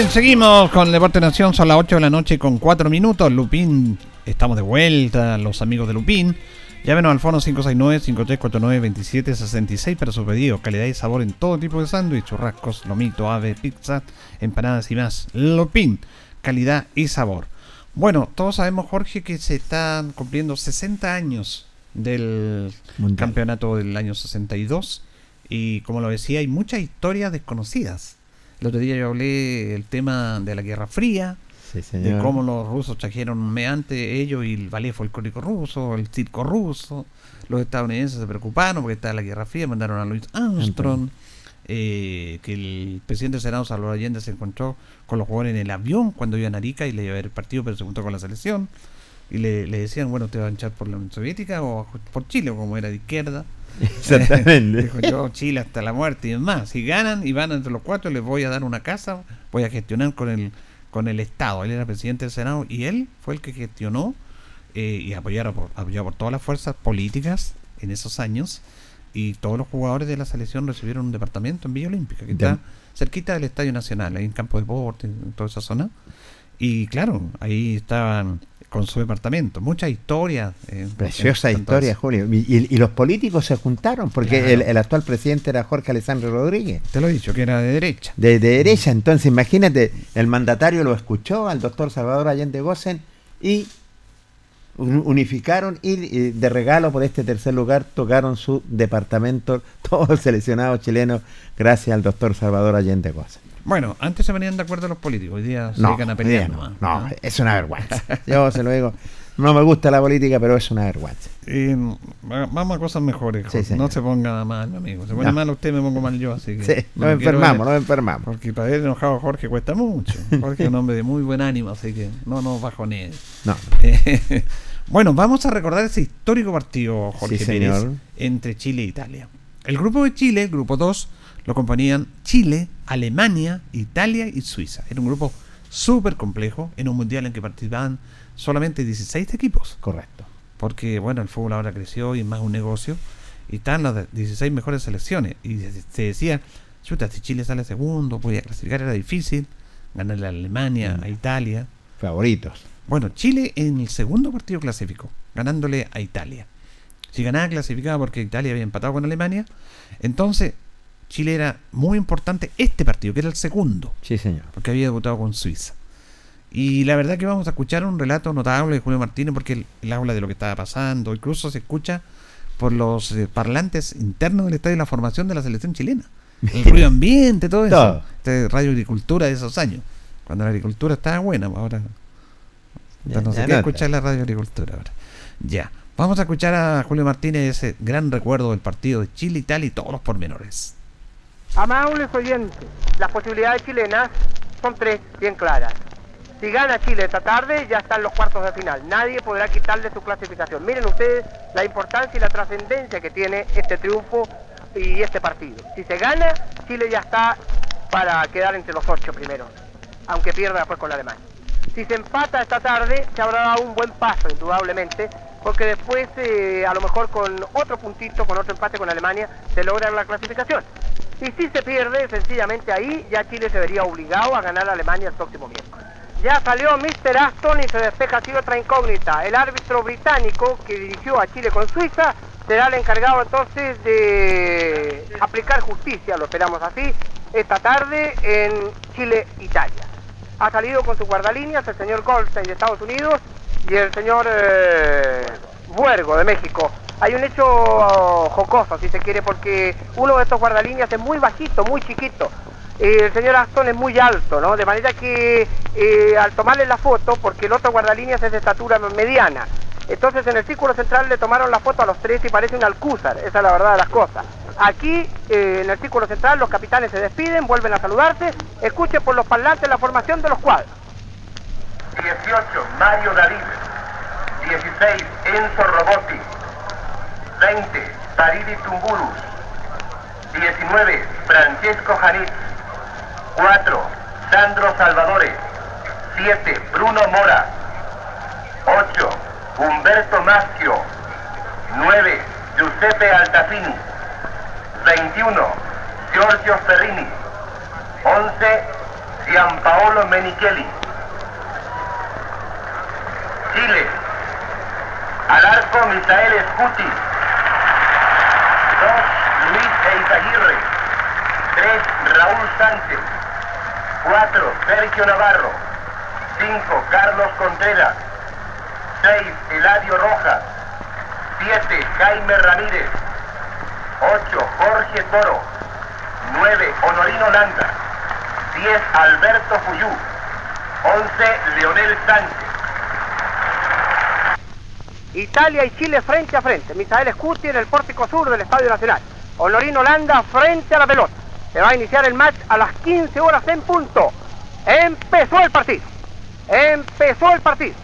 Bien, seguimos con Deporte Nación, son las 8 de la noche con 4 minutos. Lupín, estamos de vuelta, los amigos de Lupín. Llámenos al fono 569-5349-2766 para su pedido. Calidad y sabor en todo tipo de sándwich, churrascos, lomito, ave, pizza, empanadas y más. Lupín, calidad y sabor. Bueno, todos sabemos, Jorge, que se están cumpliendo 60 años del Mundial. campeonato del año 62. Y como lo decía, hay muchas historias desconocidas. El otro día yo hablé el tema de la Guerra Fría, Sí, de cómo los rusos trajeron mediante ellos y el ballet folclórico ruso, el circo ruso. Los estadounidenses se preocuparon porque estaba la Guerra Fría, mandaron a Louis Armstrong. eh, que el presidente del Senado, Salvador Allende, se encontró con los jugadores en el avión cuando iba a Arica y le iba a ver el partido, pero se juntó con la selección. Y le, le decían, bueno, ¿te va a hinchar por la Unión Soviética o por Chile, como era de izquierda? Exactamente. Dijo yo, Chile hasta la muerte y demás. Si ganan y van entre los cuatro, les voy a dar una casa, voy a gestionar con el, con el Estado. Él era presidente del Senado y él fue el que gestionó eh, y apoyado por, apoyado por todas las fuerzas políticas en esos años. Y todos los jugadores de la selección recibieron un departamento en Villa Olímpica, que está cerquita del Estadio Nacional, ahí en Campo de Deporte, en toda esa zona. Y claro, ahí estaban con su departamento. Muchas historias. eh, Preciosa historia, Julio. Y, y- y los políticos se juntaron, porque Claro. el, el actual presidente era Jorge Alessandro Rodríguez, Te lo he dicho, que era de derecha. de, de derecha. Entonces, imagínate, el mandatario lo escuchó al doctor Salvador Allende Gossen y un- unificaron y, de regalo por este tercer lugar tocaron su departamento todos los seleccionados chilenos gracias al doctor Salvador Allende Gossen. Bueno, antes se venían de acuerdo los políticos, hoy día se No, dedican a pelear. no, nomás, no, ¿no? es una vergüenza. Yo se lo digo, no me gusta la política, pero es una vergüenza. Y, vamos a cosas mejores. Sí, no se ponga mal, mi amigo. Se pone No. mal usted, me pongo mal yo. Así que Sí, no nos enfermamos, nos enfermamos. Porque para ver enojado a Jorge cuesta mucho. Jorge es un hombre de muy buen ánimo, así que no nos bajonee. No, Eh, bueno, vamos a recordar ese histórico partido, Jorge Sí, Pérez, entre Chile e Italia. El grupo de Chile, el grupo 2, lo componían Chile, Alemania, Italia y Suiza. Era un grupo súper complejo en un mundial en que participaban solamente 16 equipos. correcto. Porque, bueno, el fútbol ahora creció y es más un negocio. Y están las 16 mejores selecciones. Y se decía, chuta, si Chile sale segundo, podía clasificar, era difícil. Ganarle a Alemania, Mm. a Italia. Favoritos. Bueno, Chile en el segundo partido clasificó, ganándole a Italia. Si ganaba, clasificaba porque Italia había empatado con Alemania. Entonces, Chile era muy importante este partido, que era el segundo, Sí, señor. porque había debutado con Suiza. Y la verdad que vamos a escuchar un relato notable de Julio Martínez porque él, él habla de lo que estaba pasando, incluso se escucha por los eh, parlantes internos del estadio la formación de la selección chilena. El ruido ambiente, todo eso. Todo. Este radio agricultura de esos años. Cuando la agricultura estaba buena, ahora Ya, no sé qué escuchar la radio agricultura ahora. Ya. Vamos a escuchar a Julio Martínez ese gran recuerdo del partido de Chile, Italia y todos los pormenores. Amables oyentes, las posibilidades chilenas son tres bien claras. Si gana Chile esta tarde, ya están los cuartos de final. Nadie podrá quitarle su clasificación. Miren ustedes la importancia y la trascendencia que tiene este triunfo y este partido. Si se gana, Chile ya está para quedar entre los ocho primeros, aunque pierda después con Alemania. Si se empata esta tarde, se habrá dado un buen paso, indudablemente, porque después, eh, a lo mejor con otro puntito, con otro empate con Alemania, se logra la clasificación. Y si se pierde, sencillamente ahí, ya Chile se vería obligado a ganar a Alemania el próximo miércoles. Ya salió Mr. Aston y se despeja así otra incógnita. El árbitro británico que dirigió a Chile con Suiza será el encargado entonces de aplicar justicia, lo esperamos así, esta tarde en Chile-Italia. Ha salido con sus guardalíneas el señor Goldstein de Estados Unidos y el señor eh, Buergo de México. Hay un hecho oh, jocoso, si se quiere, porque uno de estos guardalíneas es muy bajito, muy chiquito. El señor Aston es muy alto, ¿no? De manera que eh, al tomarle la foto, porque el otro guardalíneas es de estatura mediana, entonces en el círculo central le tomaron la foto a los tres y parece un alcúzar, esa es la verdad de las cosas. Aquí, eh, en el círculo central, los capitanes se despiden, vuelven a saludarse, escuchen por los parlantes la formación de los cuadros. 18, Mario David. 16, Enzo Robotti. 20, Paridi Tumburus. 19, Francesco Janit. 4, Sandro Salvadores. 7, Bruno Mora. 8, Humberto Maschio. 9, Giuseppe Altafini. 21, Giorgio Ferrini. 11, Gianpaolo Menicheli. Chile. Al arco Misael Scuti. 2. Luis Eizaguirre. 3. Raúl Sánchez. 4. Sergio Navarro. 5. Carlos Contreras. 6. Eladio Rojas. 7. Jaime Ramírez. 8. Jorge Toro. 9. Honorino Landa. 10. Alberto Fuyú. 11. Leonel Sánchez. Italia y Chile frente a frente. Misael Scuti en el pórtico sur del Estadio Nacional. Honorino Landa frente a la pelota. Se va a iniciar el match a las 15 horas en punto. Empezó el partido. Empezó el partido.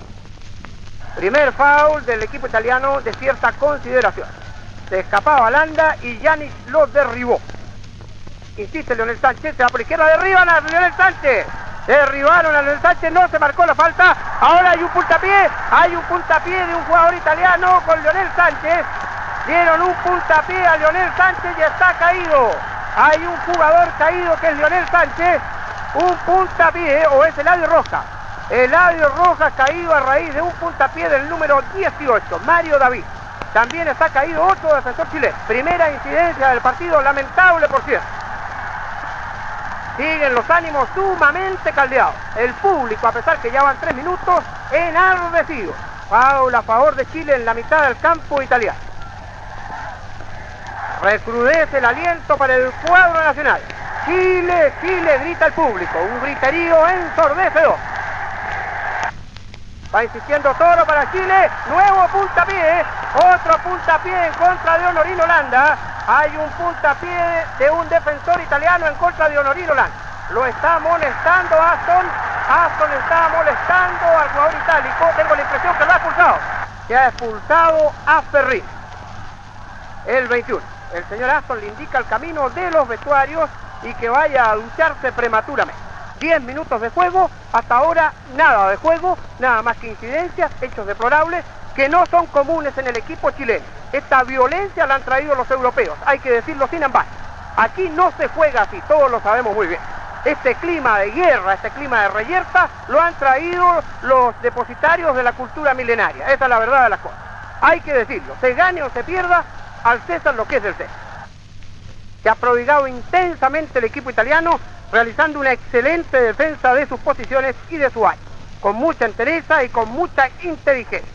Primer foul del equipo italiano de cierta consideración. Se escapaba Landa y Yanis lo derribó. Insiste Leonel Sánchez, se va por izquierda, derriban a Leonel Sánchez. Derribaron a Leonel Sánchez, no se marcó la falta. Ahora hay un puntapié, hay un puntapié de un jugador italiano con Leonel Sánchez. Dieron un puntapié a Leonel Sánchez y está caído. Hay un jugador caído que es Leonel Sánchez. Un puntapié, o es Eladio Rojas. Eladio Rojas caído a raíz de un puntapié del número 18, Mario David. También está caído otro defensor chileno. Primera incidencia del partido, lamentable por cierto. Siguen los ánimos sumamente caldeados. El público, a pesar que ya van tres minutos, enardecido. Foul a favor de Chile en la mitad del campo italiano. Recrudece el aliento para el cuadro nacional. Chile, Chile, grita el público. Un griterío ensordecedor. Va insistiendo Toro para Chile. Nuevo puntapié. Otro puntapié en contra de Honorino Holanda. Hay un puntapié de un defensor italiano en contra de Honorino Holanda. Lo está molestando Aston. Aston está molestando al jugador itálico. Tengo la impresión que lo ha expulsado. Que ha expulsado a Ferri. El 21. El señor Aston le indica el camino de los vestuarios y que vaya a ducharse prematuramente. 10 minutos de juego, hasta ahora nada de juego, nada más que incidencias, hechos deplorables que no son comunes en el equipo chileno. Esta violencia la han traído los europeos, hay que decirlo sin embargo. Aquí no se juega así, todos lo sabemos muy bien. Este clima de guerra, este clima de reyerta, lo han traído los depositarios de la cultura milenaria. Esa es la verdad de las cosas. Hay que decirlo, se gane o se pierda, al César lo que es del César. Se ha prodigado intensamente el equipo italiano realizando una excelente defensa de sus posiciones y de su área, con mucha entereza y con mucha inteligencia.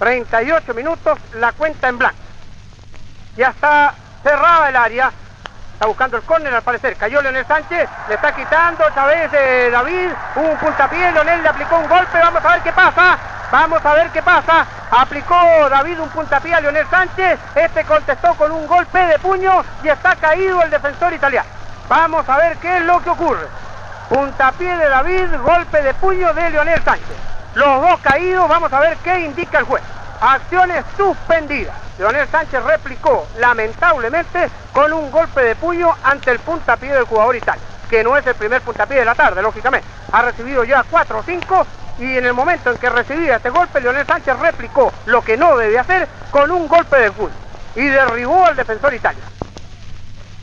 38 minutos, la cuenta en blanco. Ya está cerrada el área, está buscando el córner al parecer, cayó Leonel Sánchez, le está quitando otra vez eh, David, un puntapié, Leonel le aplicó un golpe, vamos a ver qué pasa, vamos a ver qué pasa, aplicó David un puntapié a Leonel Sánchez, este contestó con un golpe de puño y está caído el defensor italiano. Vamos a ver qué es lo que ocurre. Puntapié de David, golpe de puño de Leonel Sánchez. Los dos caídos, vamos a ver qué indica el juez. Acciones suspendidas. Leonel Sánchez replicó lamentablemente con un golpe de puño ante el puntapié del jugador italiano, que no es el primer puntapié de la tarde, lógicamente. Ha recibido ya 4 o 5 y en el momento en que recibía este golpe, Leonel Sánchez replicó lo que no debe hacer con un golpe de puño y derribó al defensor italiano.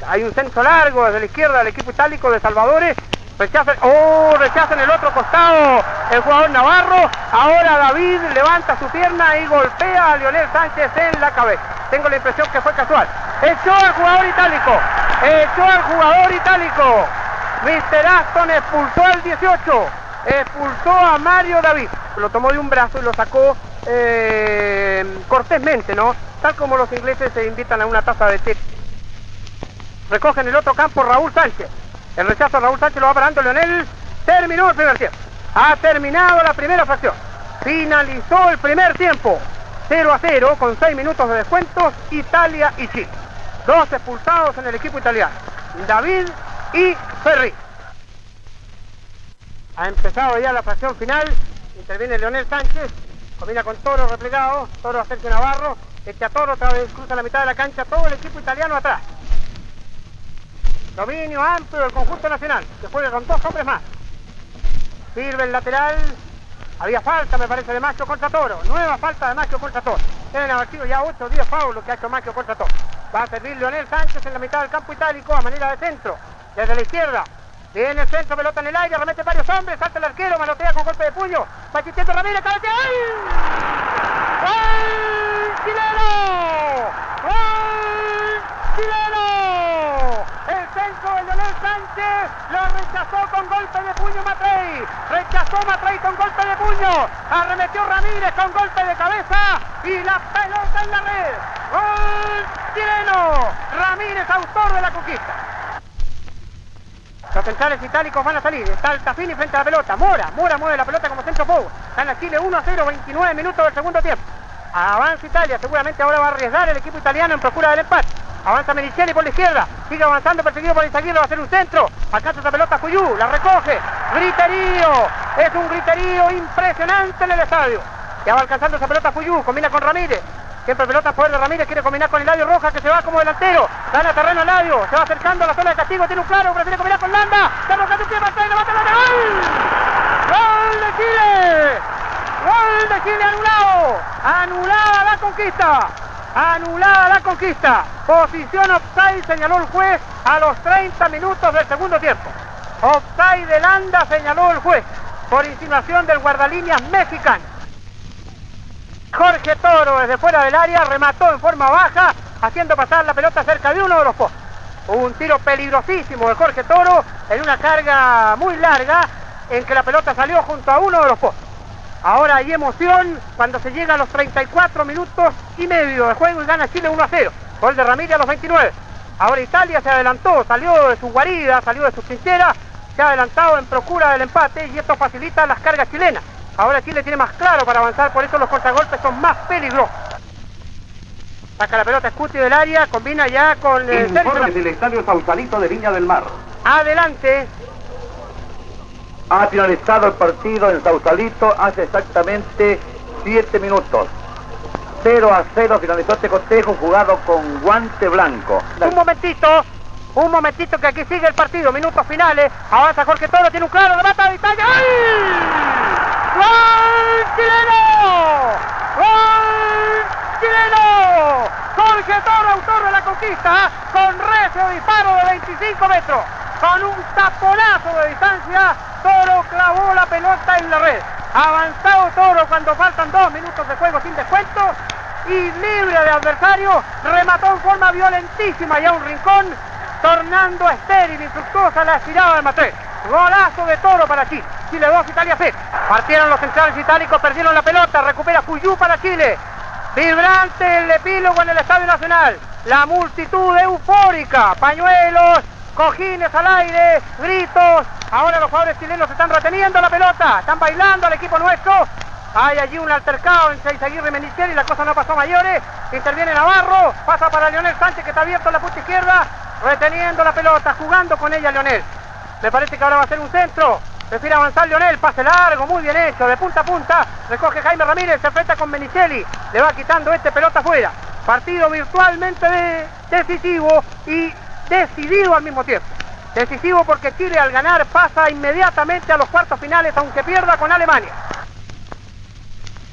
Hay un centro largo desde la izquierda del equipo itálico de Salvadores. Rechazan, oh, rechazan el otro costado el jugador Navarro. Ahora David levanta su pierna y golpea a Lionel Sánchez en la cabeza. Tengo la impresión que fue casual. Echó al jugador itálico. Echó al jugador itálico. Mr. Aston expulsó al 18. Expulsó a Mario David. Lo tomó de un brazo y lo sacó eh, cortésmente, ¿no? Tal como los ingleses se invitan a una taza de té Recoge en el otro campo Raúl Sánchez. El rechazo a Raúl Sánchez lo va parando Leonel. Terminó el primer tiempo. Ha terminado la primera fracción. Finalizó el primer tiempo. 0 a 0 con 6 minutos de descuentos. Italia y Chile. Dos expulsados en el equipo italiano. David y Ferri. Ha empezado ya la fracción final. Interviene Leonel Sánchez. Combina con Toro replegado. Toro a Sergio Navarro. Echa Toro otra vez. Cruza la mitad de la cancha. Todo el equipo italiano atrás. Dominio amplio del conjunto nacional, que juega con dos hombres más. Sirve el lateral. Había falta, me parece, de Macho contra Toro. Nueva falta de Macho contra Toro. Deben haber sido ya 8 o 10 faulos que ha hecho Macho contra Toro. Va a servir Leonel Sánchez en la mitad del campo itálico a manera de centro. Desde la izquierda. Viene el centro, pelota en el aire, remete varios hombres, salta el arquero, manotea con golpe de puño. Pachichito Ramírez, cabecea. ¡Gol! ¡Gol chileno! ¡Gol chileno! El centro de Leonel Sánchez lo rechazó con golpe de puño Matrey. Rechazó Matrey con golpe de puño. Arremetió Ramírez con golpe de cabeza y la pelota en la red. ¡Gol chileno! Ramírez, autor de la conquista. Los centrales itálicos van a salir. Está Altafini frente a la pelota. Mora, Mora mueve la pelota como centro forward. Gana Chile 1 a 0, 29 minutos del segundo tiempo. Avanza Italia, seguramente ahora va a arriesgar el equipo italiano en procura del empate. Avanza Menicelli por la izquierda, sigue avanzando perseguido por Izaguirre, va a hacer un centro. Alcanza esa pelota Cuyú, la recoge. Griterío, es un griterío impresionante en el estadio. Ya va alcanzando esa pelota Cuyú, combina con Ramírez. Siempre pelota de Ramírez, quiere combinar con Eladio Rojas que se va como delantero. Gana terreno Eladio, se va acercando a la zona de castigo, tiene un claro, prefiere combinar con Landa. Se arroja un pie para la gol. ¡Gol de Chile! ¡Gol de Chile anulado! ¡Anulada la conquista! ¡Anulada la conquista! Posición offside señaló el juez a los 30 minutos del segundo tiempo. Offside de Landa señaló el juez por insinuación del guardalíneas mexicano. Jorge Toro desde fuera del área remató en forma baja, haciendo pasar la pelota cerca de uno de los postes. Un tiro peligrosísimo de Jorge Toro en una carga muy larga en que la pelota salió junto a uno de los postes. Ahora hay emoción cuando se llega a los 34 minutos y medio de juego y gana Chile 1 a 0. Gol de Ramírez a los 29. Ahora Italia se adelantó, salió de su guarida, salió de su trinchera, se ha adelantado en procura del empate y esto facilita las cargas chilenas. Ahora Chile tiene más claro para avanzar, por eso los contragolpes son más peligrosos. Saca la pelota Scuti del área, combina ya con el Informe del Estadio Sausalito de Viña del Mar. Adelante. Ha finalizado el partido en Sausalito hace exactamente 7 minutos. 0 a 0 finalizó este cotejo jugado con guante blanco. Un momentito, un momentito que aquí sigue el partido, minutos finales. Avanza Jorge Toro, tiene un claro, remata de Italia. ¡Gol! ¡Gol chileno! ¡Gol chileno! Jorge Toro, autor de la conquista, con recio disparo de 25 metros. Con un taponazo de distancia, Toro clavó la pelota en la red. Avanzado Toro cuando faltan dos minutos de juego sin descuento y libre de adversario, remató en forma violentísima ya un rincón, tornando estéril y fructuosa la estirada de Matré. Golazo de Toro para Chile. Chile 2, Italia 0. Partieron los centrales itálicos, perdieron la pelota, recupera Fuyú para Chile. Vibrante el epílogo en el Estadio Nacional. La multitud eufórica, pañuelos, cojines al aire, gritos. Ahora los jugadores chilenos están reteniendo la pelota, están bailando al equipo nuestro. Hay allí un altercado entre Izaguirre y Menichel y la cosa no pasó mayores. Interviene Navarro, pasa para Leonel Sánchez que está abierto en la punta izquierda, reteniendo la pelota, jugando con ella Leonel. Me parece que ahora va a ser un centro. Prefiere avanzar Leonel, pase largo, muy bien hecho, de punta a punta. Recoge Jaime Ramírez, se enfrenta con Menicelli. Le va quitando este pelota afuera. Partido virtualmente de- decisivo y decidido al mismo tiempo. Decisivo porque Chile al ganar pasa inmediatamente a los cuartos finales, aunque pierda con Alemania.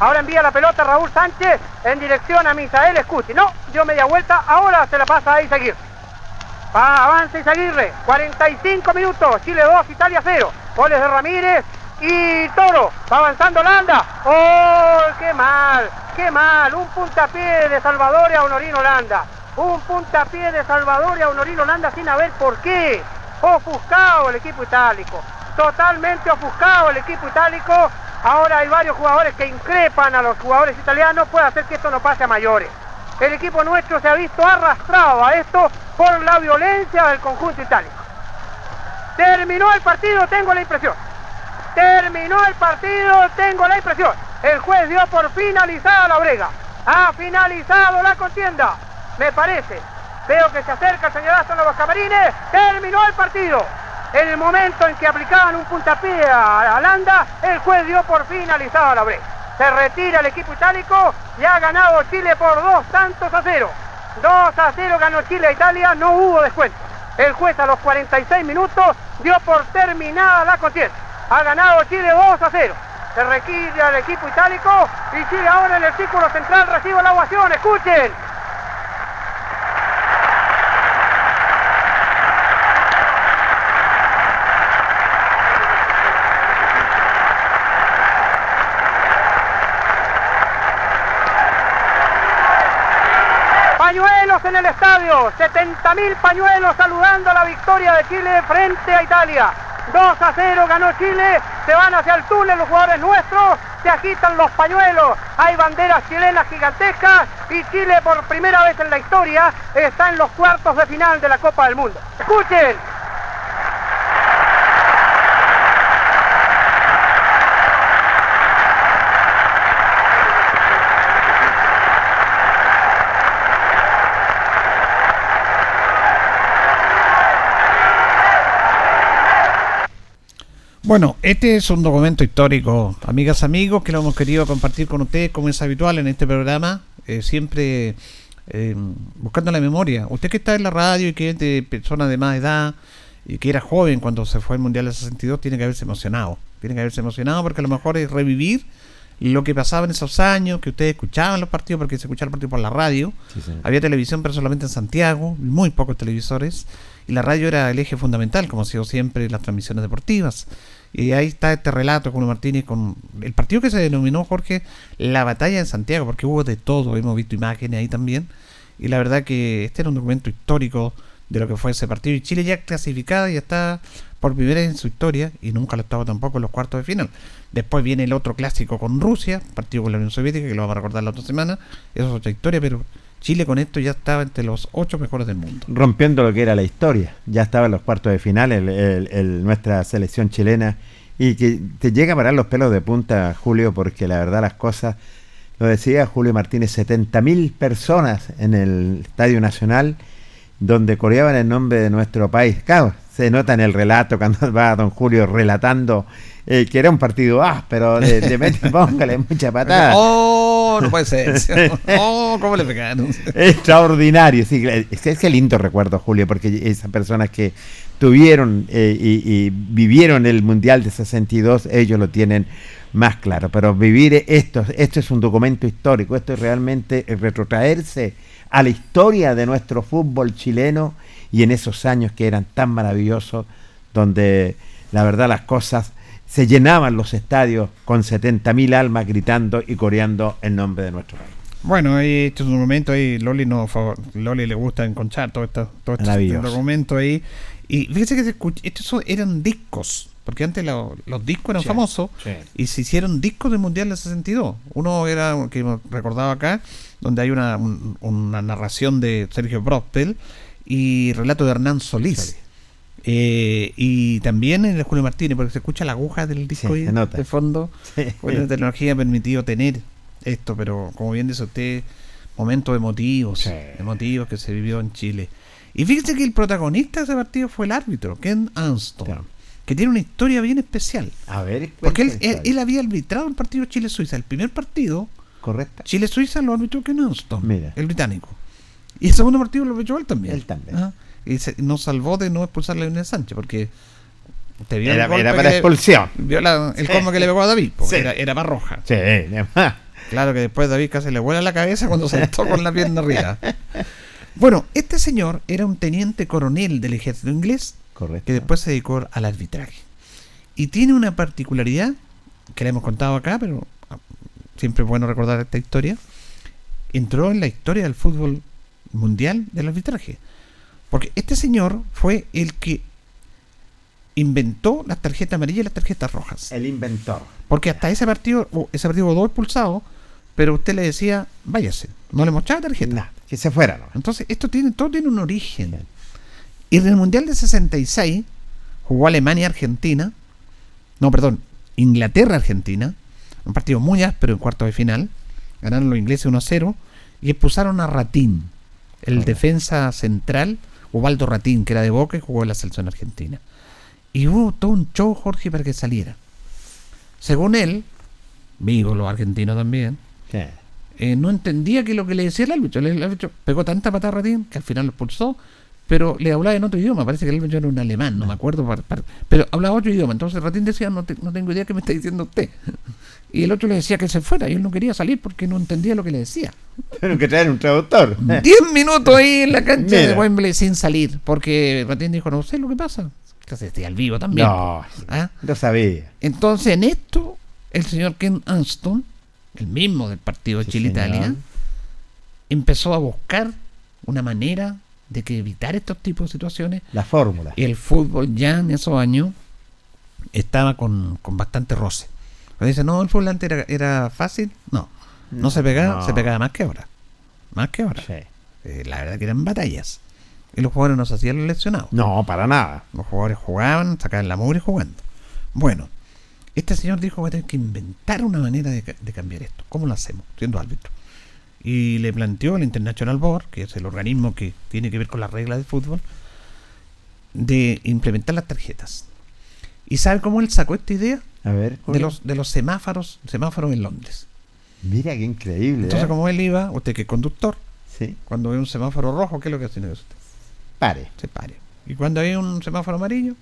Ahora envía la pelota Raúl Sánchez en dirección a Misael Scuti. No, dio media vuelta, ahora se la pasa a Izaguirre. Va, avanza Izaguirre, 45 minutos, Chile 2, Italia 0. Goles de Ramírez y Toro. Va avanzando Landa. ¡Oh, qué mal! ¡Qué mal! Un puntapié de Salvador a Honorino Landa. Un puntapié de Salvador a Honorino Landa sin haber por qué. Ofuscado el equipo itálico. Totalmente ofuscado el equipo itálico. Ahora hay varios jugadores que increpan a los jugadores italianos. Puede hacer que esto no pase a mayores. El equipo nuestro se ha visto arrastrado a esto por la violencia del conjunto itálico. Terminó el partido, tengo la impresión. Terminó el partido, tengo la impresión. El juez dio por finalizada la brega. Ha finalizado la contienda. Me parece. Veo que se acerca el señorazo en los camarines. Terminó el partido. En el momento en que aplicaban un puntapié a Alanda, el juez dio por finalizada la brega. Se retira el equipo itálico y ha ganado Chile por dos tantos a cero. 2 a 0 ganó Chile a Italia, no hubo descuento. El juez a los 46 minutos dio por terminada la contienda. Ha ganado Chile 2 a 0. Se requiere al equipo itálico y Chile ahora en el círculo central recibe la ovación. Escuchen. Pañuelos en el estadio, 70.000 pañuelos saludando la victoria de Chile frente a Italia. 2 a 0 ganó Chile, se van hacia el túnel los jugadores nuestros, se agitan los pañuelos, hay banderas chilenas gigantescas y Chile por primera vez en la historia está en los cuartos de final de la Copa del Mundo. Escuchen, Bueno, este es un documento histórico, amigas, amigos, que lo hemos querido compartir con ustedes como es habitual en este programa, eh, siempre eh, buscando la memoria. Usted que está en la radio y que es de persona de más edad y que era joven cuando se fue al Mundial del 62, tiene que haberse emocionado. Tiene que haberse emocionado porque a lo mejor es revivir lo que pasaba en esos años, que ustedes escuchaban los partidos, porque se escuchaba el partido por la radio. Había televisión, pero solamente en Santiago, muy pocos televisores. Y la radio era el eje fundamental, como ha sido siempre las transmisiones deportivas. Y ahí está este relato con Martínez con el partido que se denominó, Jorge, la batalla en Santiago, porque hubo de todo, hemos visto imágenes ahí también. Y la verdad que este era un documento histórico de lo que fue ese partido. Y Chile ya clasificada y está por primera vez en su historia, y nunca lo estaba tampoco en los cuartos de final. Después viene el otro clásico con Rusia, partido con la Unión Soviética, que lo vamos a recordar la otra semana. Eso es otra historia, pero Chile con esto ya estaba entre los ocho mejores del mundo. Rompiendo lo que era la historia. Ya estaba en los cuartos de final nuestra selección chilena. Y que te llega a parar los pelos de punta, Julio, porque la verdad las cosas, lo decía Julio Martínez, 70.000 personas en el Estadio Nacional donde coreaban el nombre de nuestro país. Claro, se nota en el relato cuando va don Julio relatando eh, que era un partido áspero, de, de mete, póngale mucha patada. Oh, no puede ser. Oh, cómo le pegaron. Extraordinario, sí. Es que, es que lindo recuerdo, Julio, porque esas personas que tuvieron eh, y, y vivieron el Mundial de 62, ellos lo tienen más claro. Pero vivir esto, esto es un documento histórico, esto es realmente retrotraerse a la historia de nuestro fútbol chileno y en esos años que eran tan maravillosos, donde la verdad las cosas se llenaban los estadios con 70.000 almas gritando y coreando el nombre de nuestro país. Bueno, ahí este es un momento ahí, Loli no favor- Loli le gusta enconchar todo esto, todo este documento ahí. Y fíjese que se escuch- estos eran discos, porque antes lo- los discos eran Sí, famosos sí. y se hicieron discos del Mundial del 62. Uno era que hemos recordado acá, donde hay una, un- una narración de Sergio Brospel y relato de Hernán Solís. Eh, y también en el Julio Martínez, porque se escucha la aguja del disco Sí, ahí de fondo. Sí. Bueno, la tecnología ha permitido tener esto, pero como bien dice usted, momentos emotivos, Sí. emotivos que se vivió en Chile. Y fíjense que el protagonista de ese partido fue el árbitro, Ken Anston, que tiene una historia bien especial. A ver, Porque él, él, había arbitrado el partido Chile-Suiza. El primer partido, Correcto. Chile-Suiza, lo arbitró Ken Anston, Mira. el británico. Y el segundo partido lo arbitró él también. Él también. Ajá. Y se- nos salvó de no expulsar a Leonel Sánchez, porque usted vio Era- el era para le- expulsión. Vio la- el Sí. combo que le pegó a David, Sí. era, era para roja. Sí. Claro que después David casi le vuela la cabeza cuando saltó con la pierna arriba. Bueno, este señor era un teniente coronel del ejército inglés Correcto. que después se dedicó al arbitraje. Y tiene una particularidad que le hemos contado acá, pero ah, siempre es bueno recordar esta historia. Entró en la historia del fútbol mundial del arbitraje. Porque este señor fue el que inventó las tarjetas amarillas y las tarjetas rojas. El inventor. Porque hasta ese partido, uh, ese partido hubo dos expulsados, pero usted le decía, váyase, no le mostraba tarjeta. Nah, que se fuera. ¿no? Entonces, esto tiene, todo tiene un origen. Y en el Mundial de 66 jugó Alemania-Argentina, no, perdón, Inglaterra-Argentina, un partido muy áspero en cuartos de final, ganaron los ingleses 1-0 y expulsaron a Ratín, el defensa central, Ubaldo Ratín, que era de Boca y jugó en la selección argentina. Y hubo todo un show, Jorge, para que saliera. Según él, vivo los argentinos también, eh, no entendía que lo que le decía el árbitro. El árbitro pegó tanta patada a Ratín que al final lo expulsó, pero le hablaba en otro idioma. Parece que el árbitro era un alemán, no me acuerdo. pero hablaba otro idioma. Entonces Ratín decía, no, te- no tengo idea qué me está diciendo usted. Y el otro le decía que se fuera y él no quería salir porque no entendía lo que le decía. Tienen que traer un traductor. Diez minutos ahí en la cancha de. Wembley sin salir porque Ratín dijo, no sé lo que pasa. Entonces estoy al vivo también. No, ¿Ah? lo sabía. Entonces, en esto, el señor Ken Anston, el mismo del partido Sí, Chile-Italia, empezó a buscar una manera de que evitar estos tipos de situaciones. La fórmula. Y el fútbol ya en esos años estaba con, con bastante roce. Cuando dice, no, el fútbol antes era, era fácil, no. No, se pegaba, no. se pegaba más que ahora. Más que ahora. Sí. Eh, la verdad que eran batallas. Y los jugadores no se hacían los lesionados. No, para nada. Los jugadores jugaban, sacaban la mugre jugando. Bueno, este señor dijo que va a tener que inventar una manera de, de cambiar esto. ¿Cómo lo hacemos? Siendo árbitro. Y le planteó al International Board, que es el organismo que tiene que ver con las reglas de fútbol, de implementar las tarjetas. ¿Y sabe cómo él sacó esta idea? A ver. De los, de los semáforos, semáforos en Londres. Mira qué increíble. Entonces, ¿eh? como él iba, usted que es conductor, Sí. cuando ve un semáforo rojo, ¿qué es lo que hacer usted? Pare. se pare. Y cuando hay un semáforo amarillo,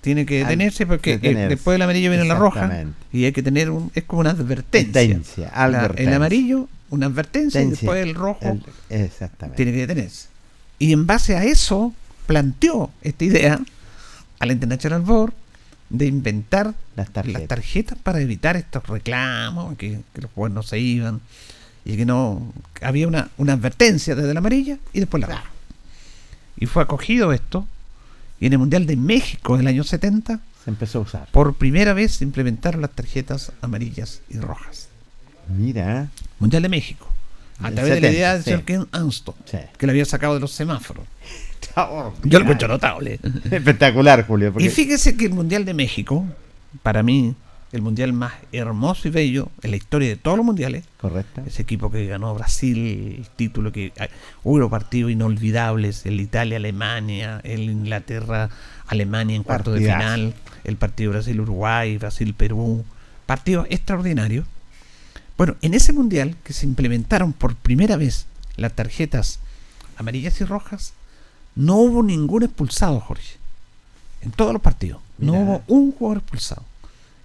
tiene que detenerse porque eh, detenerse. después del amarillo viene la roja y hay que tener un, es como una advertencia. Advertencia, La- el amarillo, una advertencia y después el rojo El- exactamente. tiene que detenerse. Y en base a eso planteó esta idea al International Board de inventar Las tarjetas. las tarjetas para evitar estos reclamos, que, que los jugadores no se iban y que no había una, una advertencia desde la amarilla y después la roja. Y fue acogido esto y en el Mundial de México del año 70 Se empezó a usar. por primera vez se implementaron las tarjetas amarillas y rojas. Mira. Mundial de México. A través de la 70, idea del sí. señor Ken Anston, Sí. que lo había sacado de los semáforos. Oh, Yo lo encuentro notable. Espectacular, Julio. Porque Y fíjese que el Mundial de México, para mí, el mundial más hermoso y bello en la historia de todos los mundiales, Correcto. ese equipo que ganó Brasil, el título que ah, hubo partidos inolvidables, el Italia-Alemania, el Inglaterra-Alemania en cuarto de final, el partido Brasil-Uruguay, Brasil-Perú, partidos extraordinarios. Bueno, en ese mundial que se implementaron por primera vez las tarjetas amarillas y rojas, no hubo ningún expulsado, Jorge. En todos los partidos. No hubo un jugador expulsado.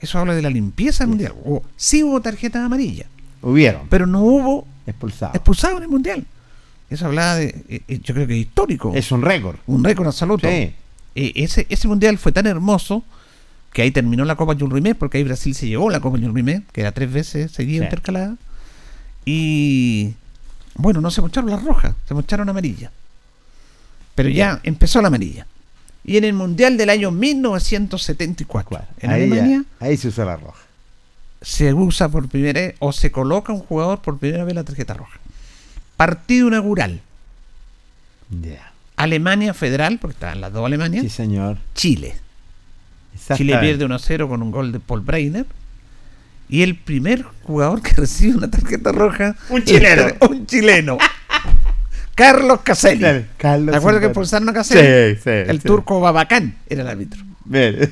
Eso habla de la limpieza del mundial. Sí hubo tarjetas amarillas, Hubieron. pero no hubo Expulsados. expulsados en el mundial. Eso hablaba de, eh, eh, yo creo que histórico. Es un récord. un récord absoluto. Sí. Eh, ese, ese mundial fue tan hermoso que ahí terminó la Copa Jules porque ahí Brasil se llevó la Copa Jules Rimet, que era tres veces seguida Sí. intercalada. Y bueno, no se mocharon las rojas, se mocharon amarillas. Pero ya empezó la amarilla. Y en el mundial del año 1974, en ahí, ya- Alemania, ahí se usó la roja. se usa por primera vez o se coloca un jugador por primera vez la tarjeta roja. Partido inaugural. Ya. Alemania Federal, porque estaban las dos Alemanias. Sí, señor. Chile. Chile pierde 1-0 con un gol de Paul Breiner. Y el primer jugador que recibe una tarjeta roja. Un chileno. un chileno. Carlos Caselli. Carlos ¿Te acuerdas que expulsaron a Caselli? Sí, sí, El sí. turco Babacán era el árbitro. Bien.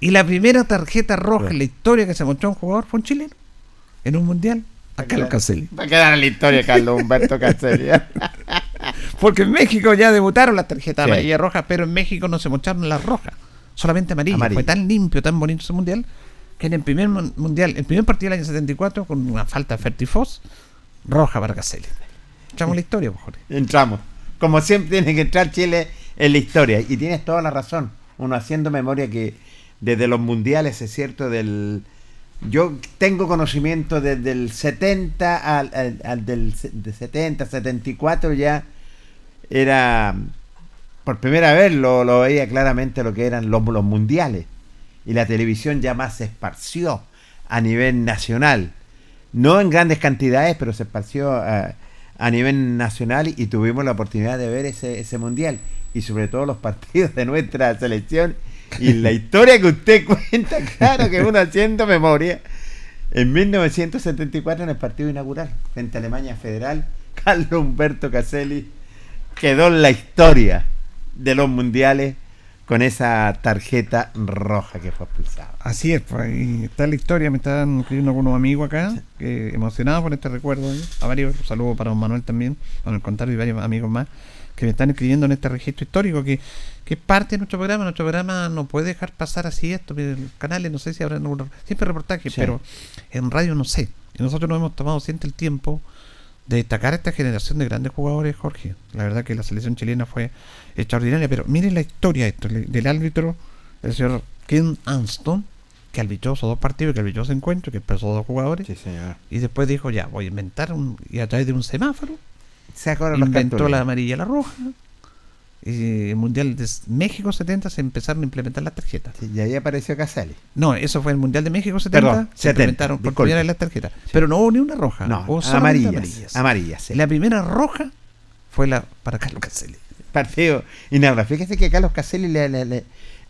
Y la primera tarjeta roja en la historia que se mostró un jugador fue un chileno. En un mundial. A Carlos Caselli. Va a quedar en la historia Carlos Humberto Caselli. Porque en México ya debutaron las tarjetas Sí. amarillas rojas, pero en México no se mostraron las rojas, solamente amarillas. Amarilla. Fue tan limpio, tan bonito ese mundial, que en el primer mun- mundial, el primer partido del año 74, con una falta de Fertifos, roja para Caselli. Echamos la historia, pues, Jorge. Entramos. Como siempre tiene que entrar Chile en la historia. Y tienes toda la razón. Uno haciendo memoria que desde los mundiales, es cierto, del... Yo tengo conocimiento desde el 70 al, al- del de 70, 74 ya era... Por primera vez lo, lo veía claramente lo que eran los, los mundiales. Y la televisión ya más se esparció a nivel nacional. No en grandes cantidades, pero se esparció a, a nivel nacional y tuvimos la oportunidad de ver ese, ese mundial. Y sobre todo los partidos de nuestra selección. Y la historia que usted cuenta, claro que uno haciendo memoria. En 1974, en el partido inaugural, frente a Alemania Federal, Carlos Humberto Caselli quedó en la historia de los mundiales con esa tarjeta roja que fue expulsado. Así es, pues ahí está la historia. Me están escribiendo algunos amigos acá, que emocionados por este recuerdo. ¿eh? A varios, un saludo para don Manuel también, Manuel Contario y varios amigos más, que me están escribiendo en este registro histórico, que, que es parte de nuestro programa. Nuestro programa no puede dejar pasar así esto. Los canales, no sé si habrá algún- siempre reportajes, Sí. pero en radio no sé. Y nosotros nos hemos tomado siempre el tiempo de destacar a esta generación de grandes jugadores, Jorge. La verdad que la selección chilena fue extraordinaria, pero miren la historia esto, del árbitro, el señor Ken Anston, que arbitró esos dos partidos, que arbitró ese encuentro, que empezó dos jugadores, Sí, señor. y después dijo, ya, voy a inventar un, y a través de un semáforo, Se acabaron inventó la amarilla y la roja. Y el Mundial de México 70 se empezaron a implementar las tarjetas. Sí, y ahí apareció Caselli. No, eso fue el Mundial de México 70. Perdón, se 70, implementaron por primera vez las tarjetas. Pero no hubo ni una roja. No, hubo amarillas. Amarillas, sí. La primera roja fue la para Carlos Caselli. Partido inaugural. Fíjese que Carlos Caselli le- le- le-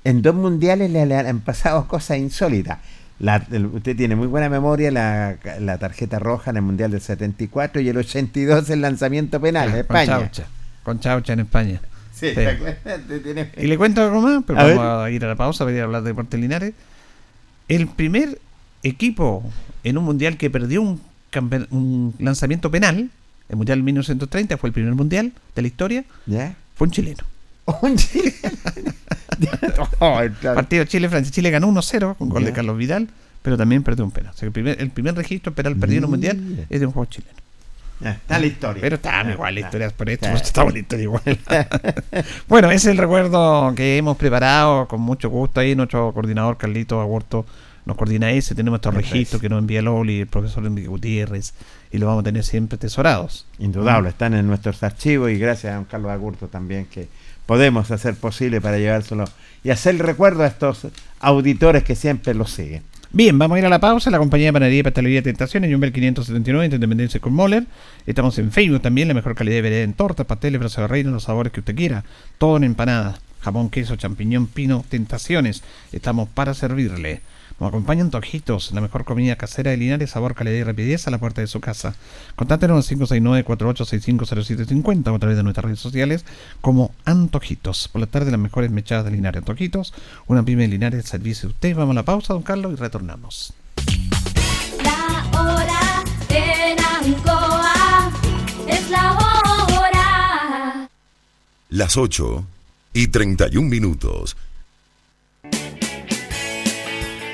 en dos mundiales le, han pasado cosas insólitas. La- el- usted tiene muy buena memoria, la, la tarjeta roja en el Mundial del 74 y el 82 el lanzamiento penal en Con España. Chaucha. Con Chaucha en España. Y le cuento algo más, pero A vamos ver. a ir a la pausa para ir a hablar de Deportes Linares. El primer equipo en un mundial que perdió un, un lanzamiento penal, el mundial de 1930 fue el primer mundial de la historia, ¿Ya? Un chileno. Un chileno. Oh, Partido Chile-Francia. Chile ganó 1-0 con gol de. Carlos Vidal, pero también perdió un penal. O sea, el, primer, el primer registro penal perdido en un mundial es de un juego chileno. Está la historia. Pero está igual la historia por esto, está bonita igual. bueno, ese es el recuerdo que hemos preparado con mucho gusto ahí. Nuestro coordinador Carlito Aborto nos coordina ese. Tenemos estos registros que nos envía Loli, el profesor Enrique Gutiérrez, y lo vamos a tener siempre tesorados. Indudable, están en nuestros archivos y gracias a don Carlos Agurto también que podemos hacer posible para llevárselo y hacer recuerdo a estos auditores que siempre los siguen. Bien, vamos a ir a la pausa. La compañía de panadería y pastelería Tentaciones, Jumbel 579, entre Independencia con Moller. Estamos en Facebook también, la mejor calidad de variedad en tortas, pasteles, brazos de reina, los sabores que usted quiera. Todo en empanadas, jamón, queso, champiñón, pino, Tentaciones. Estamos para servirle. Nos acompañan Tojitos, la mejor comida casera de Linares, sabor, calidad y rapidez a la puerta de su casa. Contáctenos al 569-4865-0750 o a través de nuestras redes sociales como Antojitos. Por la tarde, las mejores mechadas de Linares. Antojitos, una pyme de Linares, servicio de usted. Vamos a la pausa, don Carlos, y retornamos. La hora en Ancoa es la hora. Las 8 y 31 minutos.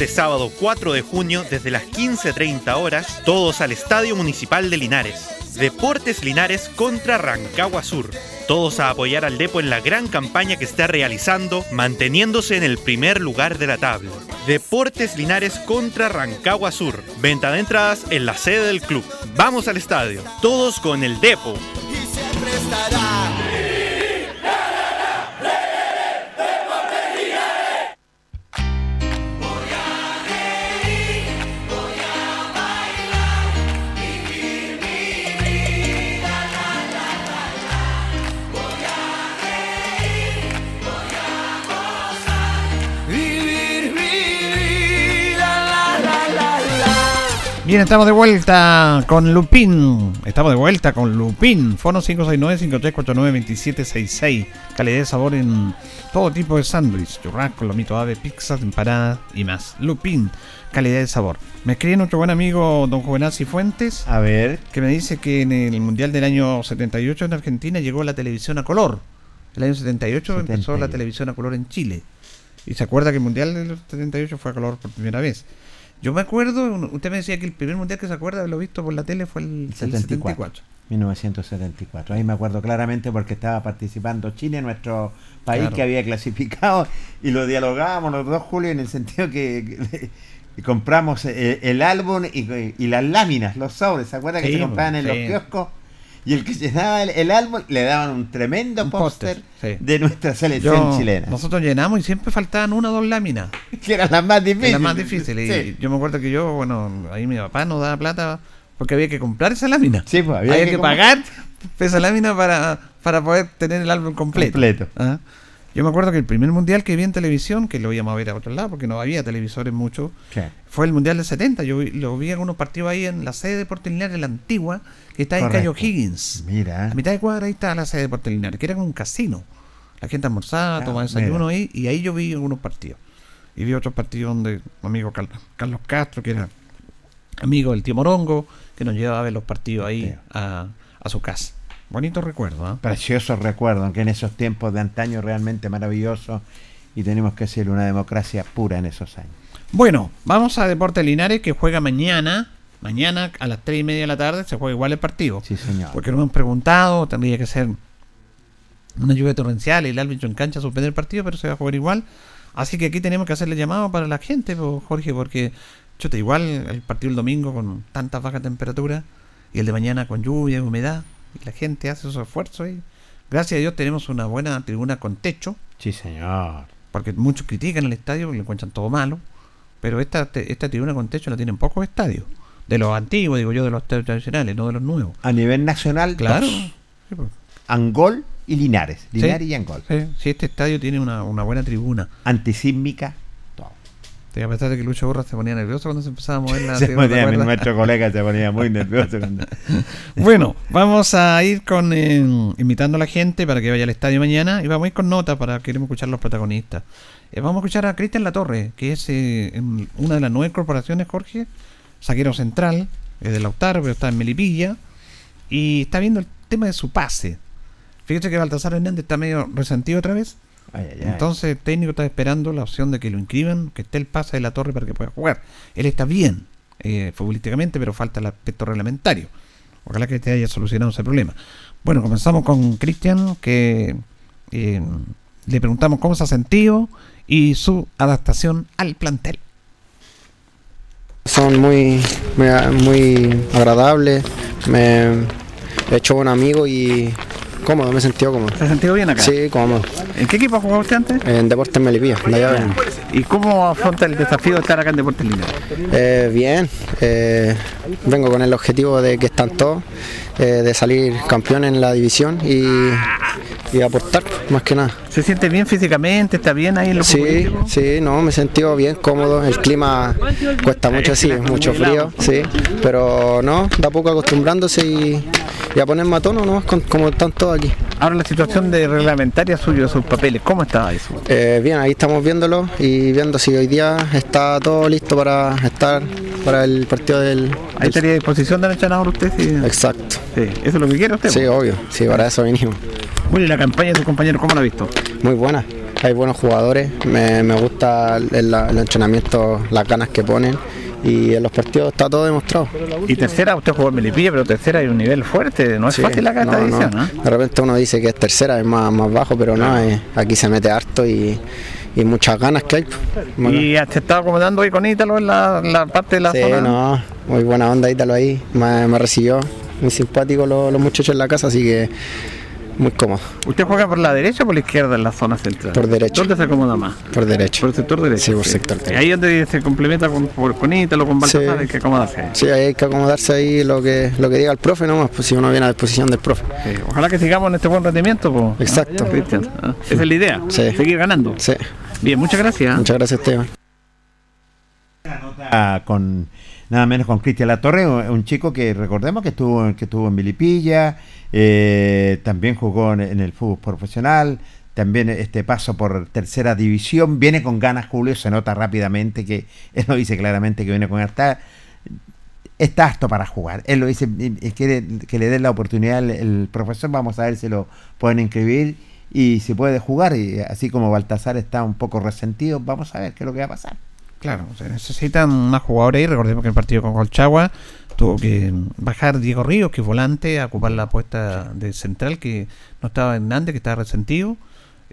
Este sábado 4 de junio, desde las 15.30 horas, todos al Estadio Municipal de Linares. Deportes Linares contra Rancagua Sur. Todos a apoyar al Depo en la gran campaña que está realizando, manteniéndose en el primer lugar de la tabla. Deportes Linares contra Rancagua Sur. Venta de entradas en la sede del club. Vamos al estadio. Todos con el Depo. Bien, estamos de vuelta con Lupín. Estamos de vuelta con Lupín. Fono 569-5349-2766. Calidad de sabor en todo tipo de sándwich, churrasco, lomito ave, pizzas, empanadas y más. Lupín, calidad de sabor. Me escribe nuestro buen amigo don Juvenal Cifuentes. A ver. Que me dice que en el Mundial del año 78 en Argentina llegó la televisión a color. El año 78 empezó la televisión a color en Chile. Y se acuerda que el Mundial del 78 fue a color por primera vez. Yo me acuerdo, usted me decía que el primer mundial que se acuerda de haberlo visto por la tele fue el, el 74. 74. 1974. Ahí me acuerdo claramente porque estaba participando Chile, nuestro país Claro. que había clasificado, y lo dialogábamos los dos, Julio, en el sentido que, compramos el, el álbum y, y las láminas, los sobres, ¿se acuerdan que se compraban en sí. los kioscos? Y el que llenaba el, el álbum le daban un tremendo póster sí. de nuestra selección Yo- chilena, Nosotros llenamos y siempre faltaban una o dos láminas. que eran las más difíciles. Las más difíciles. Y yo me acuerdo que yo, bueno, ahí mi papá nos daba plata porque había que comprar esa lámina. Sí, pues, había había, que pagar esa lámina para, para poder tener el álbum completo. Completo. Yo me acuerdo que el primer mundial que vi en televisión, que lo íbamos a ver a otro lado porque no había televisores mucho, fue el mundial del 70. Yo vi- lo vi en unos partidos ahí en la sede de Deportes Linares, la antigua, que está en. Cayo Higgins. Mira. A mitad de cuadra ahí está la sede de Deportes Linares, que era como un casino. La gente almorzaba, Ah, tomaba desayuno ahí, y ahí yo vi algunos partidos. Y vi otros partidos donde mi amigo Cal- Carlos Castro, que era amigo del tío Morongo, que nos llevaba a ver los partidos ahí a, a su casa. Bonito recuerdo, ¿ah? Precioso recuerdo, aunque en esos tiempos de antaño realmente maravilloso y tenemos que ser una democracia pura en esos años. Bueno, vamos a Deportes Linares que juega mañana. Mañana a las 3 y media de la tarde se juega igual el partido. Sí, señor. Porque nos han preguntado, tendría que ser una lluvia torrencial y el árbitro en cancha suspender el partido, pero se va a jugar igual. Así que aquí tenemos que hacerle llamado para la gente, Jorge, porque chuta, igual el partido el domingo con tanta baja temperatura y el de mañana con lluvia y humedad, la gente hace esos esfuerzos y gracias a Dios tenemos una buena tribuna con techo, Sí, señor. porque muchos critican el estadio porque lo encuentran todo malo, pero esta, esta tribuna con techo la tienen pocos estadios, de los antiguos, digo yo, de los tradicionales, no de los nuevos. A nivel nacional, Claro. Sí, pues. Angol y Linares. Linares Sí. y Angol. Sí, sí, este estadio tiene una, una buena tribuna. Antisísmica. Sí, a pesar de que Lucho Borra se ponía nervioso cuando se empezaba a mover la Se ¿te ponía- acuerdas? nuestro colega se ponía muy nervioso cuando... Bueno, vamos a ir con eh, invitando a la gente para que vaya al estadio mañana y vamos a ir con notas para queremos escuchar a los protagonistas. Eh, vamos a escuchar a Cristian Latorre, que es eh, en una de las nueve corporaciones, Jorge, saquero central, es de Lautaro, pero está en Melipilla, y está viendo el tema de su pase. Fíjate que Baltasar Hernández está medio resentido otra vez. Ay, ay, ay. Entonces el técnico está esperando la opción de que lo inscriban, que esté el pase de la torre para que pueda jugar. Él está bien eh, futbolísticamente, pero falta el aspecto reglamentario. Ojalá que te haya solucionado ese problema. Bueno, comenzamos con Cristian, que eh, le preguntamos cómo se ha sentido y su adaptación al plantel. Son muy, muy, muy agradables, me, he hecho buen amigo y cómodo, me he sentido cómodo. ¿Se ha sentido bien acá? Sí, cómodo. ¿En qué equipo ha jugado usted antes? En Deportes Melipilla, de allá vengo. ¿Y cómo afronta el desafío de estar acá en Deportes Linares? Eh, bien, eh, vengo con el objetivo de que están todos, eh, de salir campeón en la división y, y aportar, más que nada. ¿Se siente bien físicamente? ¿Está bien ahí en los Sí, sí, no, me he sentido bien cómodo. El clima cuesta mucho, sí, mucho frío, sí, pero no, da poco acostumbrándose y, y a ponerme a tono, ¿no? Con- como están todos aquí. Ahora la situación de reglamentaria suyo, sus papeles, ¿cómo está eso? Eh, bien, ahí estamos viéndolo y viendo si hoy día está todo listo para estar para el partido del. Ahí estaría a disposición del entrenador usted, sí. Exacto. Sí, ¿Eso es lo que quiere usted? Sí, obvio, sí, para eso vinimos. Bueno, y la campaña de sus compañeros, ¿cómo la ha visto? Muy buena, hay buenos jugadores, me, me gusta el, entrenamiento, las ganas que ponen y en los partidos está todo demostrado. Y tercera, usted jugó en Melipilla, pero tercera hay un nivel fuerte, no es Sí, fácil esta no, edición, no. ¿no? De repente uno dice que es tercera, es más, más bajo, pero no, eh, aquí se mete harto y, y muchas ganas que hay. Y se está acomodando ahí con Ítalo en la, la parte de la Sí, zona. no, muy buena onda Ítalo ahí, me, me recibió, muy simpático los, los muchachos en la casa, así que muy cómodo, ¿Usted juega por la derecha o por la izquierda en la zona central? por derecho, ¿Dónde se acomoda más? por derecho. Por el sector derecho. Sí, por sector Y derecho. ahí es donde se complementa con, por- con Ítalo, con Baltasar, hay que acomodarse. Sí, ahí hay que acomodarse ahí lo que, lo que diga el profe nomás, pues si uno viene a disposición del profe. Sí, Ojalá que sigamos en este buen rendimiento, pues. Exacto. Cristian. ¿ah? Esa es la idea. Sí. Seguir ganando. Sí. Bien, muchas gracias. Muchas gracias Esteban. Ah, con nada menos con Cristian Latorre, un chico que recordemos que estuvo, que estuvo en Milipilla, eh, también jugó en, el fútbol profesional, también este paso por tercera división, viene con ganas Julio, se nota rápidamente que él lo dice claramente que viene con está, está apto para jugar. Él lo dice, quiere que le den la oportunidad el profesor, vamos a ver si lo pueden inscribir y si puede jugar, y así como Baltasar está un poco resentido, vamos a ver qué es lo que va a pasar. Claro, se necesitan más jugadores ahí. Recordemos que el partido con Colchagua tuvo que bajar Diego Ríos, que es volante, a ocupar la puesta de central, que no estaba Hernández, que estaba resentido.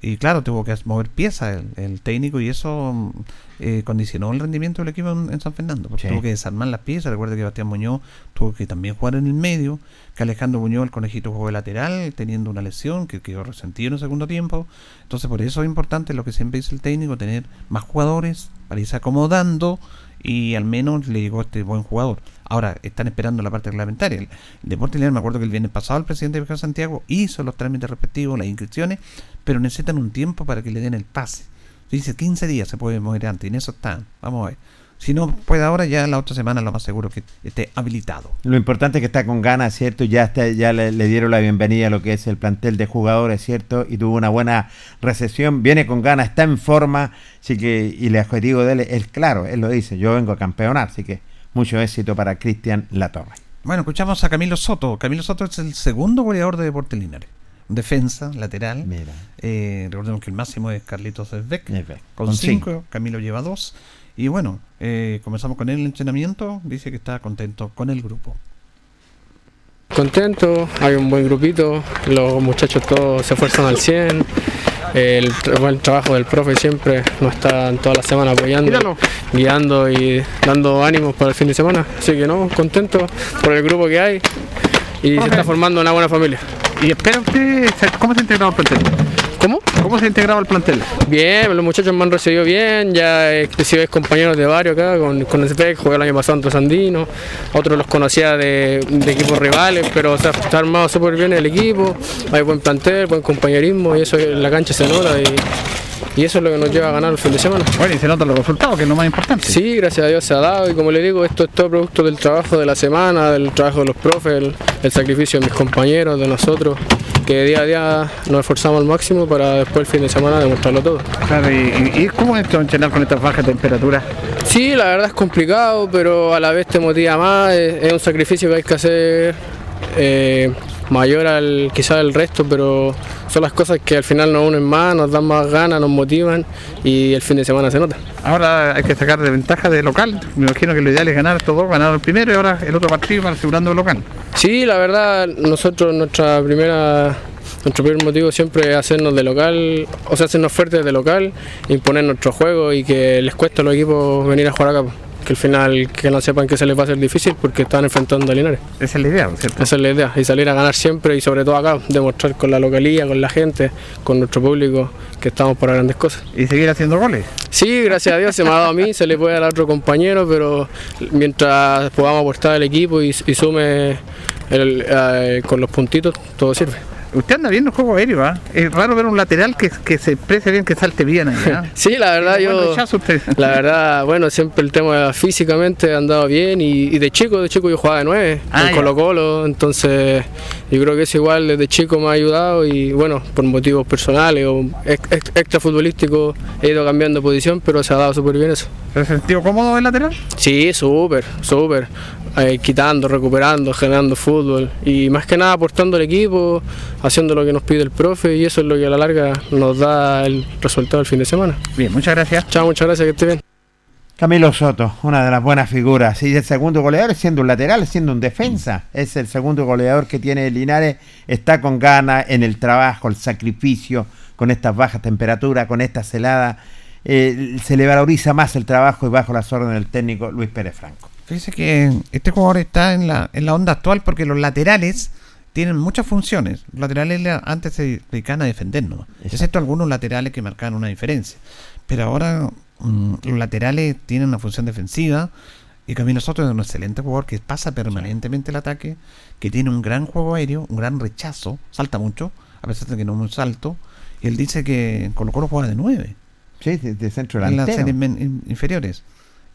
Y claro, tuvo que mover piezas el, el técnico y eso mm, eh, condicionó el rendimiento del equipo en, en San Fernando. Porque Sí. tuvo que desarmar las piezas. Recuerda que Bastián Muñoz tuvo que también jugar en el medio, que Alejandro Muñoz, el conejito, jugó de lateral, teniendo una lesión que quedó resentido en el segundo tiempo. Entonces, por eso es importante lo que siempre dice el técnico, tener más jugadores para irse acomodando y al menos le llegó este buen jugador. Ahora, están esperando la parte reglamentaria. El, Deporte León, me acuerdo que el viernes pasado el presidente de Santiago hizo los trámites respectivos, las inscripciones, pero necesitan un tiempo para que le den el pase. Dice 15 días se puede mover antes, y en eso están. Vamos a ver. Si no puede ahora, ya la otra semana lo más seguro que esté habilitado. Lo importante es que está con ganas, ¿cierto? Ya está, ya le, dieron la bienvenida a lo que es el plantel de jugadores, ¿cierto? Y tuvo una buena recepción, viene con ganas, está en forma, así que, y el objetivo de él es claro, él lo dice, yo vengo a campeonar, así que mucho éxito para Cristian Latorre. Bueno, escuchamos a Camilo Soto. Camilo Soto es el segundo goleador de Deportes Linares. Defensa, lateral. Mira. Eh, recordemos que el máximo es Carlitos Esbeck. Con con 5, Camilo lleva 2. Y bueno, eh, comenzamos con él el entrenamiento. Dice que está contento con el grupo. Contento, hay un buen grupito, los muchachos todos se esfuerzan al 100, el buen trabajo del profe siempre nos está toda la semana apoyando, guiando y dando ánimos para el fin de semana, así que no, contento por el grupo que hay y se está formando una buena familia. ¿Y espera usted, cómo se ha integrado el plantel? ¿Cómo? ¿Cómo se ha integrado el plantel? Bien, los muchachos me han recibido bien, ya he sido compañeros de varios acá, con, con Spec, jugué el año pasado en Trasandino, otros los conocía de, de equipos rivales, pero o sea, está armado súper bien el equipo, hay buen plantel, buen compañerismo y eso en la cancha se nota y, y eso es lo que nos lleva a ganar el fin de semana. Bueno, y se notan los resultados, que es lo más importante. Sí, gracias a Dios se ha dado y como le digo, esto es todo producto del trabajo de la semana, del trabajo de los profes, el, el sacrificio de mis compañeros, de nosotros, que día a día nos esforzamos al máximo para después el fin de semana demostrarlo todo. Claro, y, y- cómo es esto entrenar con estas bajas temperaturas? Sí, la verdad es complicado, pero a la vez te motiva más, es, es un sacrificio que hay que hacer eh, mayor al quizás el resto, pero son las cosas que al final nos unen más, nos dan más ganas, nos motivan y el fin de semana se nota. Ahora hay que sacar de ventaja de local. Me imagino que lo ideal es ganar estos dos, ganar el primero y ahora el otro partido para asegurando el local. Sí, la verdad, nosotros nuestra primera, nuestro primer motivo siempre es hacernos de local, o sea, hacernos fuertes de local, imponer nuestro juego y que les cueste a los equipos venir a jugar acá. Que al final que no sepan que se les va a hacer difícil porque están enfrentando a Linares. Esa es la idea, ¿cierto? Esa es la idea, y salir a ganar siempre y sobre todo acá, demostrar con la localía, con la gente, con nuestro público que estamos para grandes cosas. ¿Y seguir haciendo goles? Sí, gracias a Dios se me ha dado a mí, se le puede dar a otro compañero, pero mientras podamos aportar al equipo y, y sume el- eh, con los puntitos, todo sirve. Usted anda bien en el juego aéreo, ¿ah? Es raro ver un lateral que, que se exprese bien, que salte bien ¿ah? Sí, la verdad yo, la verdad, bueno, siempre el tema físicamente ha andado bien y, y de chico, de chico yo jugaba de nueve Ah, en ya. Colo Colo, entonces yo creo que eso igual desde chico me ha ayudado y bueno, por motivos personales o ex- ex- extra futbolísticos he ido cambiando posición, pero se ha dado súper bien eso. ¿Se ha sentido cómodo el lateral? Sí, súper, súper. Eh, quitando, recuperando, generando fútbol y más que nada aportando al equipo, haciendo lo que nos pide el profe y eso es lo que a la larga nos da el resultado del fin de semana. Bien, muchas gracias. Chao, muchas gracias, que esté bien. Camilo Soto, una de las buenas figuras. Y el segundo goleador siendo un lateral, siendo un defensa. Es el segundo goleador que tiene Linares. Está con ganas en el trabajo, el sacrificio, con estas bajas temperaturas, con estas heladas. Eh, se le valoriza más el trabajo y bajo las órdenes del técnico Luis Pérez Franco. Fíjese que este jugador está en la, en la onda actual porque los laterales tienen muchas funciones. Los laterales le- antes se dedicaban a defendernos, excepto algunos laterales que marcaban una diferencia. Pero ahora mm, los laterales tienen una función defensiva y Camilo Soto es un excelente jugador que pasa permanentemente el ataque, que tiene un gran juego aéreo, un gran rechazo, salta mucho, a pesar de que no es un salto. Y él dice que Colo Colo juega de 9 Sí, de, centro en las delantero. series inferiores.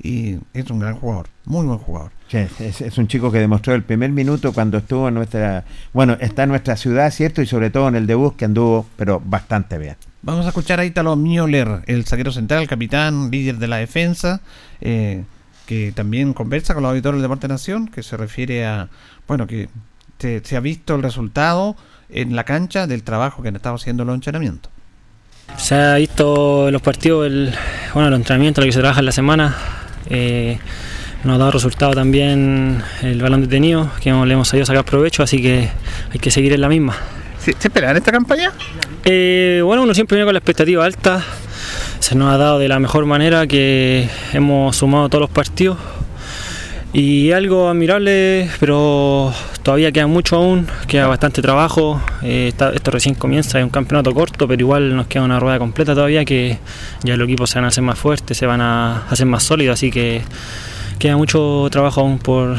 Y es un gran jugador, muy buen jugador. Sí, es, es un chico que demostró el primer minuto cuando estuvo en nuestra, bueno, está en nuestra ciudad, ¿cierto? Y sobre todo en el debut que anduvo, pero bastante bien. Vamos a escuchar a Italo Müller, el zaguero central, capitán, líder de la defensa, eh, que también conversa con los auditores del Deporte Nación, que se refiere a, bueno, que se, se ha visto el resultado en la cancha del trabajo que han estado haciendo los entrenamientos. Se ha visto en los partidos, el, bueno, los entrenamientos, lo que se trabaja en la semana. Eh, nos ha dado resultado también el balón detenido, que le hemos sabido sacar provecho, así que hay que seguir en la misma. ¿Se, espera en esta campaña? Eh, bueno, uno siempre viene con la expectativa alta. Se nos ha dado de la mejor manera que hemos sumado todos los partidos. Y algo admirable, pero todavía queda mucho aún, queda bastante trabajo. eh, esto recién comienza, es un campeonato corto, pero igual nos queda una rueda completa todavía que ya los equipos se van a hacer más fuertes, se van a hacer más sólidos, así que queda mucho trabajo aún por,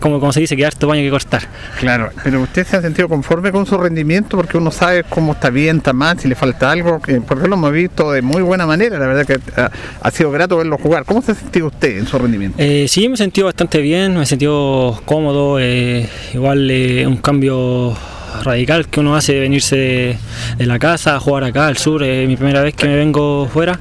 como, como se dice, queda harto baño que cortar. Claro, pero usted se ha sentido conforme con su rendimiento porque uno sabe cómo está bien, está mal, si le falta algo, que, porque lo hemos visto de muy buena manera, la verdad que ha, ha sido grato verlo jugar. ¿Cómo se ha sentido usted en su rendimiento? Eh, sí, me he sentido bastante bien, me he sentido cómodo, eh, igual eh, un cambio radical que uno hace de venirse de, de la casa a jugar acá al sur, es mi primera vez que me vengo fuera.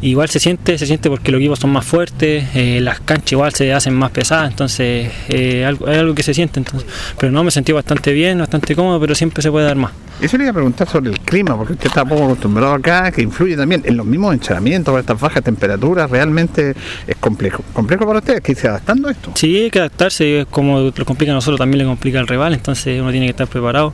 Igual se siente, se siente porque los equipos son más fuertes, eh, las canchas igual se hacen más pesadas, entonces eh, algo, es algo que se siente. Entonces, pero no, me sentí bastante bien, bastante cómodo, pero siempre se puede dar más. Eso le iba a preguntar sobre el clima, porque usted está poco acostumbrado acá, que influye también en los mismos entrenamientos, con estas bajas temperaturas, realmente es complejo. ¿Complejo para usted? ¿Que se adaptando a esto? Sí, hay que adaptarse, como lo complica a nosotros, también le complica al rival, entonces uno tiene que estar preparado.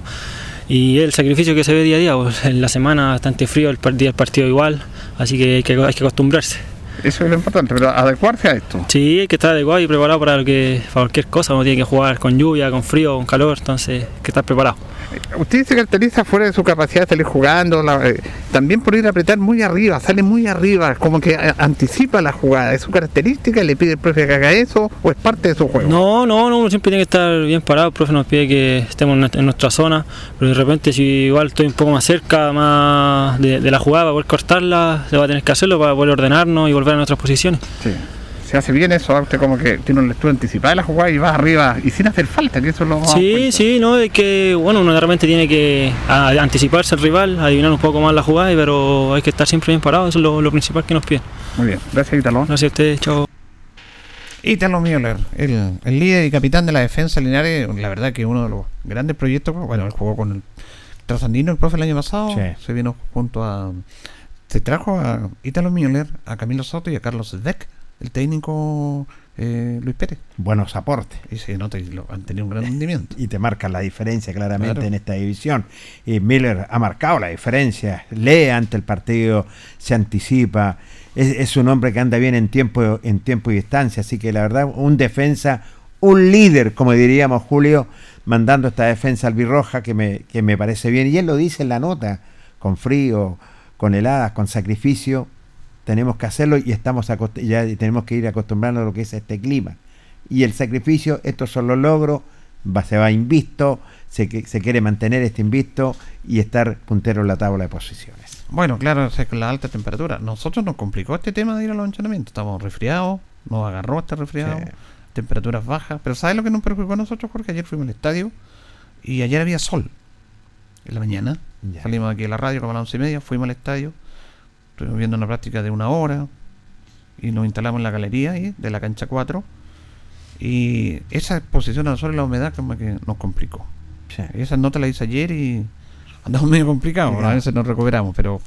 Y el sacrificio que se ve día a día, pues, en la semana bastante frío, el día del partido igual, así que hay que, hay que acostumbrarse. Eso es lo importante, pero adecuarse a esto. Sí, hay que estar adecuado y preparado para, lo que, para cualquier cosa, uno tiene que jugar con lluvia, con frío, con calor, entonces hay que estar preparado. Usted se caracteriza fuera de su capacidad de salir jugando, la- eh, también por ir a apretar muy arriba, sale muy arriba, como que eh, anticipa la jugada. ¿Es su característica? ¿Le pide el profe que haga eso o es parte de su juego? No, no, no, uno siempre tiene que estar bien parado, el profe nos pide que estemos en nuestra- en nuestra zona, pero de repente si igual estoy un poco más cerca más de, de la jugada para poder cortarla, se va a tener que hacerlo para poder ordenarnos y volver a nuestras posiciones. Sí. Se hace bien eso, usted como que tiene una lectura anticipada de la jugada y va arriba y sin hacer falta, que eso es lo Sí, sí, no, es que bueno, uno de repente tiene que anticiparse al rival, adivinar un poco más la jugada, pero hay que estar siempre bien parado, eso es lo, lo principal que nos piden. Muy bien, gracias Italo. Gracias a ustedes, chao. Italo Müller, el, el líder y capitán de la defensa Linares, la verdad que uno de los grandes proyectos, bueno, él jugó con el Trasandino, el profe el año pasado, Sí. se vino junto a... Se trajo a Italo Müller, a Camilo Soto y a Carlos Zdeck, el técnico eh, Luis Pérez. Buenos aportes. Y se nota que lo- han tenido un gran rendimiento. Y te marca la diferencia claramente Claro. en esta división. Y Miller ha marcado la diferencia. Lee ante el partido, se anticipa. es, es un hombre que anda bien en tiempo, en tiempo y distancia, así que la verdad, un defensa, un líder, como diríamos Julio, mandando esta defensa albirroja que me, que me parece bien. Y él lo dice en la nota, con frío, con heladas, con sacrificio, tenemos que hacerlo y estamos ya tenemos que ir acostumbrando a lo que es este clima. Y el sacrificio, estos son los logros, va, se va invisto, se, se quiere mantener este invisto y estar puntero en la tabla de posiciones. Bueno, claro, la alta temperatura. Nosotros nos complicó este tema de ir a los entrenamientos. Estamos resfriados, nos agarró este resfriado, Sí. temperaturas bajas. Pero ¿sabes lo que nos preocupó a nosotros, Jorge? Ayer fuimos al estadio y ayer había sol en la mañana. Ya. Salimos aquí a la radio como a las once y media, fuimos al estadio, estuvimos viendo una práctica de una hora y nos instalamos en la galería ahí, de la cancha 4. Y esa exposición al sol y la humedad como que nos complicó. Y esa nota la hice ayer y andamos medio complicados. A veces nos recuperamos, pero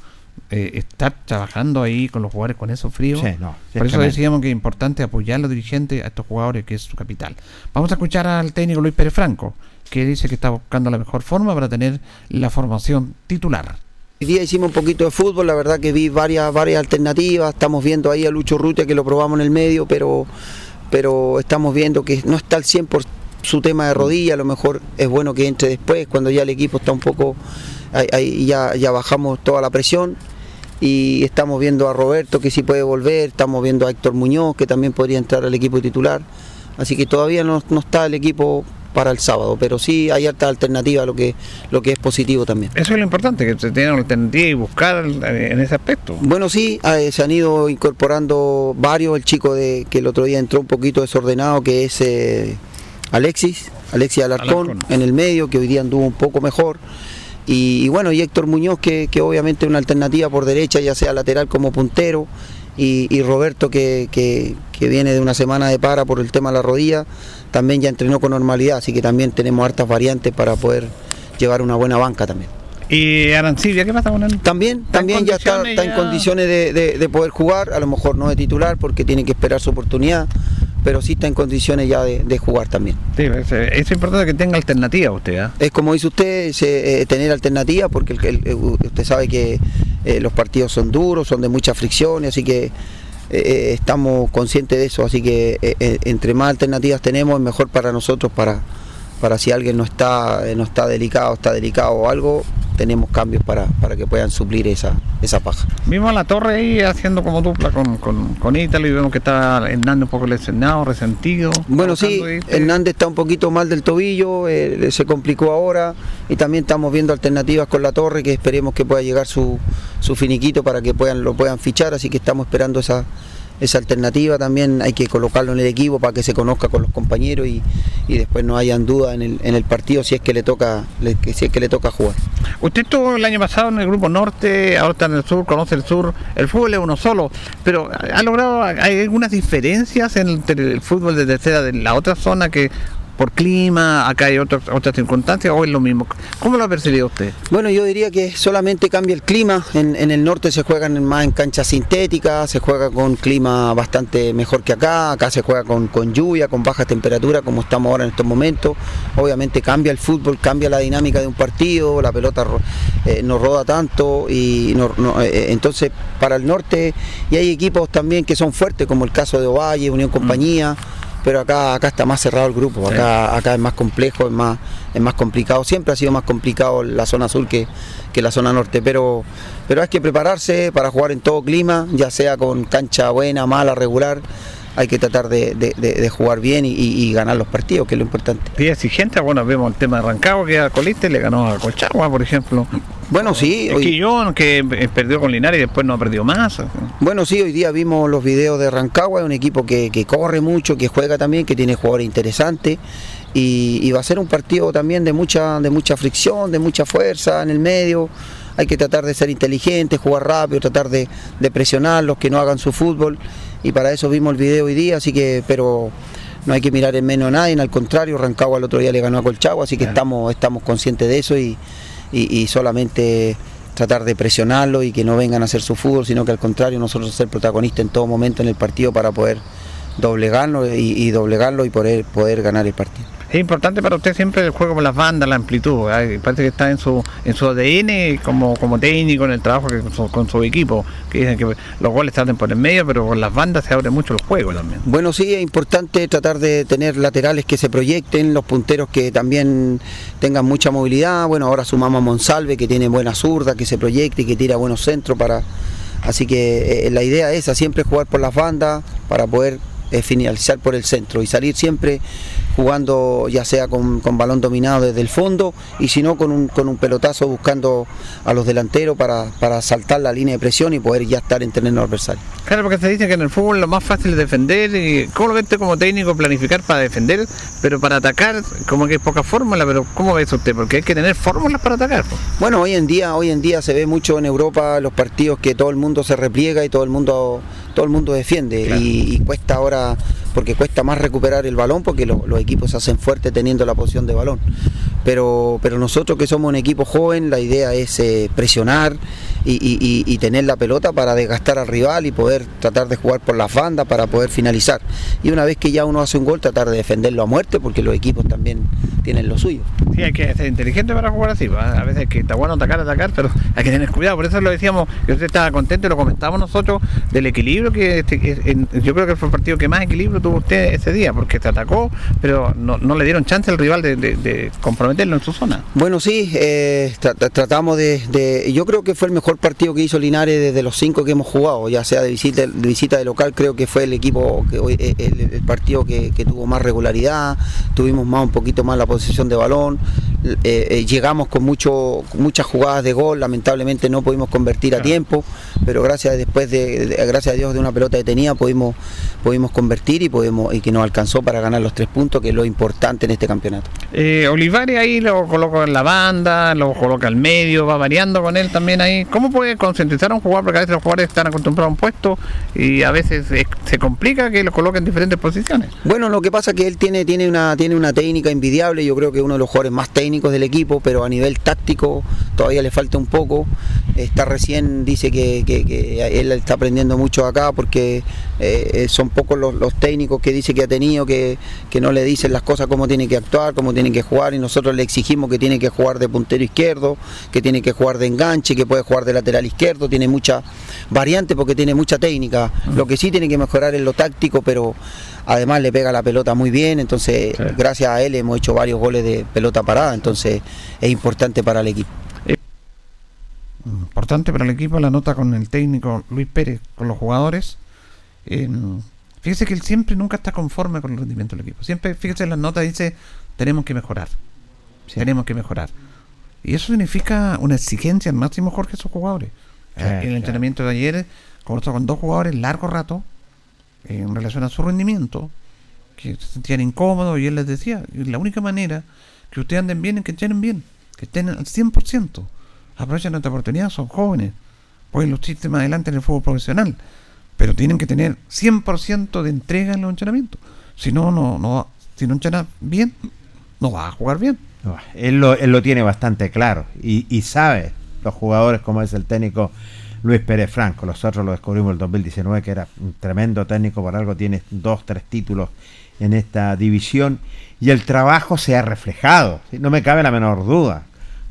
eh, estar trabajando ahí con los jugadores con eso frío. Sí, no, sí, por es eso tremendo. decíamos que es importante apoyar a los dirigentes, a estos jugadores, que es su capital. Vamos a escuchar al técnico Luis Pérez Franco, que dice que está buscando la mejor forma para tener la formación titular. Hoy día hicimos un poquito de fútbol, la verdad que vi varias, varias alternativas, estamos viendo ahí a Lucho Rutia que lo probamos en el medio, pero, pero estamos viendo que no está al 100 por su tema de rodilla, a lo mejor es bueno que entre después, cuando ya el equipo está un poco, ahí- ya bajamos toda la presión. Y estamos viendo a Roberto que sí puede volver, estamos viendo a Héctor Muñoz que también podría entrar al equipo titular, así que todavía no, no está el equipo para el sábado, pero sí hay harta alternativa, lo que, lo que es positivo también. Eso es lo importante, que se tenga una alternativa y buscar eh, en ese aspecto. Bueno, sí, eh, se han ido incorporando varios. El chico de que el otro día entró un poquito desordenado, que es eh, Alexis, Alexis Alarcón, Alarcón. en el medio, que hoy día anduvo un poco mejor. Y, y bueno, y Héctor Muñoz, que, que obviamente es una alternativa por derecha, ya sea lateral como puntero. Y, y Roberto, que, que- que viene de una semana de para por el tema de la rodilla, también ya entrenó con normalidad, así que también tenemos hartas variantes para poder llevar una buena banca también. ¿Y Arancibia qué pasa con él? También, también ya está, en condiciones de, de- de poder jugar, a lo mejor no de titular porque tiene que esperar su oportunidad, pero sí está en condiciones ya de, de jugar también. Sí, es, es importante que tenga alternativa usted. ¿ah? Es como dice usted, es, eh, tener alternativa porque el- el- eh, usted sabe que eh, los partidos son duros, son de mucha fricción, así que eh, eh, estamos conscientes de eso, así que eh, entre más alternativas tenemos mejor para nosotros para, para si alguien no está, eh, no está delicado, está delicado o algo, tenemos cambios para, para que puedan suplir esa, esa paja. Vimos a la torre ahí haciendo como dupla con, con, con Ítalo y vemos que está Hernández un poco lesionado, resentido. Bueno, sí, Hernández está un poquito mal del tobillo, eh, se complicó ahora y también estamos viendo alternativas con la torre que esperemos que pueda llegar su, su finiquito para que puedan, lo puedan fichar, así que estamos esperando esa, esa alternativa. También hay que colocarlo en el equipo para que se conozca con los compañeros y, y después no hayan dudas en el, en el partido si es que le toca, le- si es que le toca jugar. Usted estuvo el año pasado en el grupo norte, ahora está en el sur, conoce el sur. El fútbol es uno solo, pero ha logrado, hay algunas diferencias entre el fútbol de tercera de la otra zona que por clima, acá hay otras otras circunstancias o es lo mismo. ¿Cómo lo ha percibido usted? Bueno, yo diría que solamente cambia el clima. En, en el norte se juegan más en canchas sintéticas, se juega con clima bastante mejor que acá. Acá se juega con, con lluvia, con baja temperatura, como estamos ahora en estos momentos. Obviamente cambia el fútbol, cambia la dinámica de un partido, la pelota eh, no roda tanto y no- no, eh, entonces para el norte y hay equipos también que son fuertes, como el caso de Ovalle, Unión Compañía pero acá acá está más cerrado el grupo, acá acá es más complejo, es más es más complicado, siempre ha sido más complicado la zona sur que, que la zona norte, pero pero hay que prepararse para jugar en todo clima, ya sea con cancha buena, mala, regular, hay que tratar de, de- de- de jugar bien y, y- ganar los partidos, que es lo importante. Y exigente, bueno, vemos el tema de Rancagua que a Coliste le ganó a Colchagua, por ejemplo. Bueno, sí, hoy- Quillón que eh, perdió con Linares y después no ha perdido más. Bueno, sí, hoy día vimos los videos de Rancagua, es un equipo que, que corre mucho, que juega también, que tiene jugadores interesantes y, y va a ser un partido también de mucha, de mucha fricción, de mucha fuerza en el medio. Hay que tratar de ser inteligentes, jugar rápido, tratar de, de presionarlos, que no hagan su fútbol y para eso vimos el video hoy día, así que, pero no hay que mirar en menos a nadie, al contrario, Rancagua el otro día le ganó a Colchagua, así que estamos, estamos conscientes de eso y, y- y solamente tratar de presionarlo y que no vengan a hacer su fútbol, sino que al contrario nosotros ser protagonistas en todo momento en el partido para poder doblegarlo y, y doblegarlo y poder, poder ganar el partido. Es importante para usted siempre el juego con las bandas, la amplitud. ¿eh? Parece que está en su en su ADN como, como técnico en el trabajo con, su, equipo. Que dicen que los goles traten por el medio, pero con las bandas se abre mucho el juego también. Bueno, sí, es importante tratar de tener laterales que se proyecten, los punteros que también tengan mucha movilidad. Bueno, ahora sumamos a Monsalve, que tiene buena zurda, que se proyecte y que tira buenos centros para. Así que eh, la idea es siempre jugar por las bandas para poder eh, finalizar por el centro y salir siempre jugando ya sea con, con balón dominado desde el fondo y si no con un, con un pelotazo buscando a los delanteros para, para saltar la línea de presión y poder ya estar en terreno adversario. Claro, porque se dice que en el fútbol lo más fácil es defender y ¿cómo lo ves usted como técnico planificar para defender, pero para atacar como que es poca fórmula, pero ¿cómo ves usted? Porque hay que tener fórmulas para atacar. Bueno, hoy en día, hoy en día se ve mucho en Europa los partidos que todo el mundo se repliega y todo el mundo, todo el mundo defiende y, y cuesta ahora porque cuesta más recuperar el balón porque lo- los equipos se hacen fuertes teniendo la posición de balón. Pero, pero nosotros que somos un equipo joven, la idea es eh, presionar y, y- y- y tener la pelota para desgastar al rival y poder tratar de jugar por las bandas para poder finalizar. Y una vez que ya uno hace un gol, tratar de defenderlo a muerte porque los equipos también tienen lo suyo. Sí, hay que ser inteligente para jugar así. ¿va? A veces que está bueno atacar, atacar, pero hay que tener cuidado. Por eso lo decíamos, usted estaba contento y lo comentábamos nosotros del equilibrio que, este- que en- yo creo que fue el partido que más equilibrio tuvo usted ese día, porque se atacó, pero no, no le dieron chance al rival de, de- de comprometerlo en su zona. Bueno, sí, eh, tra- tra- tratamos de, de- Yo creo que fue el mejor partido que hizo Linares desde los cinco que hemos jugado, ya sea de visita de, visita de local, creo que fue el equipo, que hoy- eh, el, el partido que, que tuvo más regularidad, tuvimos más un poquito más la posición de balón, eh, eh, llegamos con, mucho, muchas jugadas de gol, lamentablemente no pudimos convertir a tiempo, pero gracias después de, de- gracias a Dios de una pelota detenida pudimos, pudimos convertir y, pudimos, y que nos alcanzó para ganar los tres puntos, que es lo importante en este campeonato. Eh, Olivares ahí lo coloca en la banda, lo coloca al medio, va variando con él también ahí. ¿Cómo puede concientizar a un jugador? Porque a veces los jugadores están acostumbrados a un puesto y a veces se complica que lo coloquen en diferentes posiciones. Bueno, lo que pasa es que él tiene, tiene, una, tiene una técnica envidiable, yo creo que es uno de los jugadores más técnicos del equipo, pero a nivel táctico todavía le falta un poco. Está recién, dice que, que- que él está aprendiendo mucho acá porque eh, son pocos los, los técnicos que dice que ha tenido, que, que no le dicen las cosas cómo tiene que actuar, cómo tiene que jugar y nosotros le exigimos que tiene que jugar de puntero izquierdo, que tiene que jugar de enganche, que puede jugar de lateral izquierdo, tiene mucha variante porque tiene mucha técnica. Lo que sí tiene que mejorar es lo táctico, pero además le pega la pelota muy bien, entonces gracias a él hemos hecho varios goles de pelota parada, entonces es importante para el equipo. Importante para el equipo la nota con el técnico Luis Pérez, con los jugadores. Eh, fíjese que él siempre nunca está conforme con el rendimiento del equipo. Siempre, fíjese en las notas dice, tenemos que mejorar. Tenemos que mejorar. Y eso significa una exigencia al máximo Jorge a esos jugadores. Sí, en el entrenamiento de ayer, conversó con dos jugadores largo rato eh, en relación a su rendimiento, que se sentían incómodos y él les decía, la única manera que ustedes anden bien es que estén bien, que estén al 100%. Aprovechen esta oportunidad, son jóvenes, pueden lucir más adelante en el fútbol profesional, pero tienen que tener 100% de entrega en los entrenamientos. Si no, no, no, si no entrenas bien, no vas a jugar bien. Él lo, él lo tiene bastante claro y, y sabe los jugadores como es el técnico Luis Pérez Franco. Nosotros lo descubrimos en el 2019 que era un tremendo técnico, por algo tiene dos, tres títulos en esta división y el trabajo se ha reflejado, no me cabe la menor duda.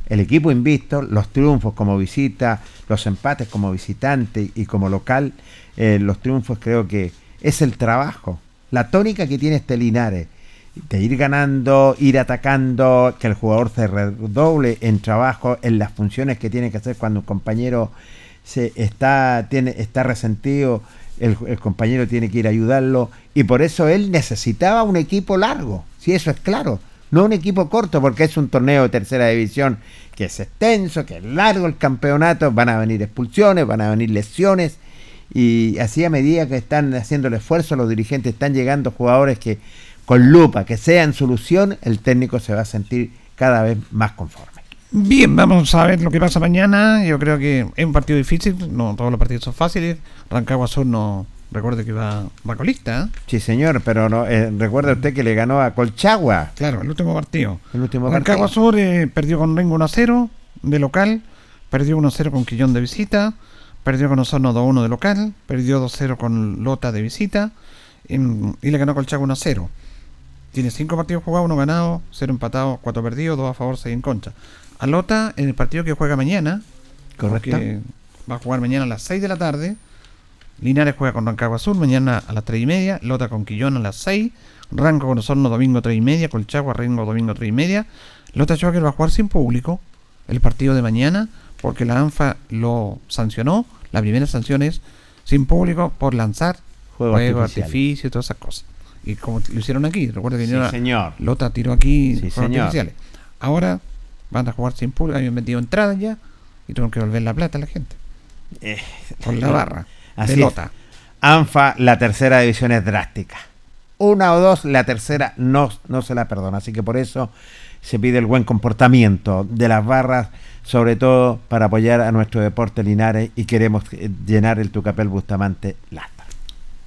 El equipo invisto, los triunfos como visita, los empates como visitante y como local, eh, los triunfos creo que es el trabajo, la tónica que tiene este Linares de ir ganando, ir atacando, que el jugador se redoble en trabajo, en las funciones que tiene que hacer cuando un compañero se está, tiene, está resentido, el, el compañero tiene que ir a ayudarlo, y por eso él necesitaba un equipo largo, si eso es claro, no un equipo corto, porque es un torneo de tercera división que es extenso, que es largo el campeonato, van a venir expulsiones, van a venir lesiones, y así a medida que están haciendo el esfuerzo, los dirigentes están llegando jugadores que con lupa, que sean solución, el técnico se va a sentir cada vez más conforme. Bien, vamos a ver lo que pasa mañana. Yo creo que es un partido difícil, no todos los partidos son fáciles. Rancagua Sur no recuerde que va, va colista. ¿eh? Sí, señor, pero no, eh, recuerda usted que le ganó a Colchagua. Claro, el último partido. El último Rancagua partido. Sur eh, perdió con Rengo 1-0 de local, perdió 1-0 con Quillón de visita, perdió con Osorno 2-1 de local, perdió 2-0 con Lota de visita em, y le ganó a Colchagua 1-0. tiene cinco partidos jugados, uno ganado, cero empatados, cuatro perdidos, dos a favor, seis en contra. A Lota, en el partido que juega mañana, Correcto. va a jugar mañana a las 6 de la tarde. Linares juega con Rancagua Sur mañana a las 3 y media. Lota con Quillón a las 6. Ranco con Osorno domingo 3 y media. Colchagua Rengo domingo 3 y media. Lota Choker va a jugar sin público el partido de mañana porque la ANFA lo sancionó. La primera sanción es sin público por lanzar Juego juego, artificio y todas esas cosas. Y como lo hicieron aquí, recuerda que Sí, señor. Lota tiró aquí Sí, señor. artificiales. Ahora van a jugar sin público, habían metido entradas ya y tuvieron que volver la plata a la gente. Con la barra Así es. ANFA, la tercera división es drástica. Una o dos, la tercera no, no se la perdona. Así que por eso se pide el buen comportamiento de las barras, sobre todo para apoyar a nuestro deporte Linares y queremos llenar el Tucapel Bustamante Lata.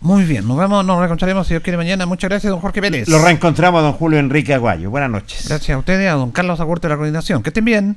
Muy bien, nos vemos, nos reencontraremos si Dios quiere mañana. Muchas gracias, don Jorge Pérez. Lo reencontramos don Julio Enrique Aguayo. Buenas noches. Gracias a ustedes, a don Carlos Agurto de la coordinación. Que estén bien.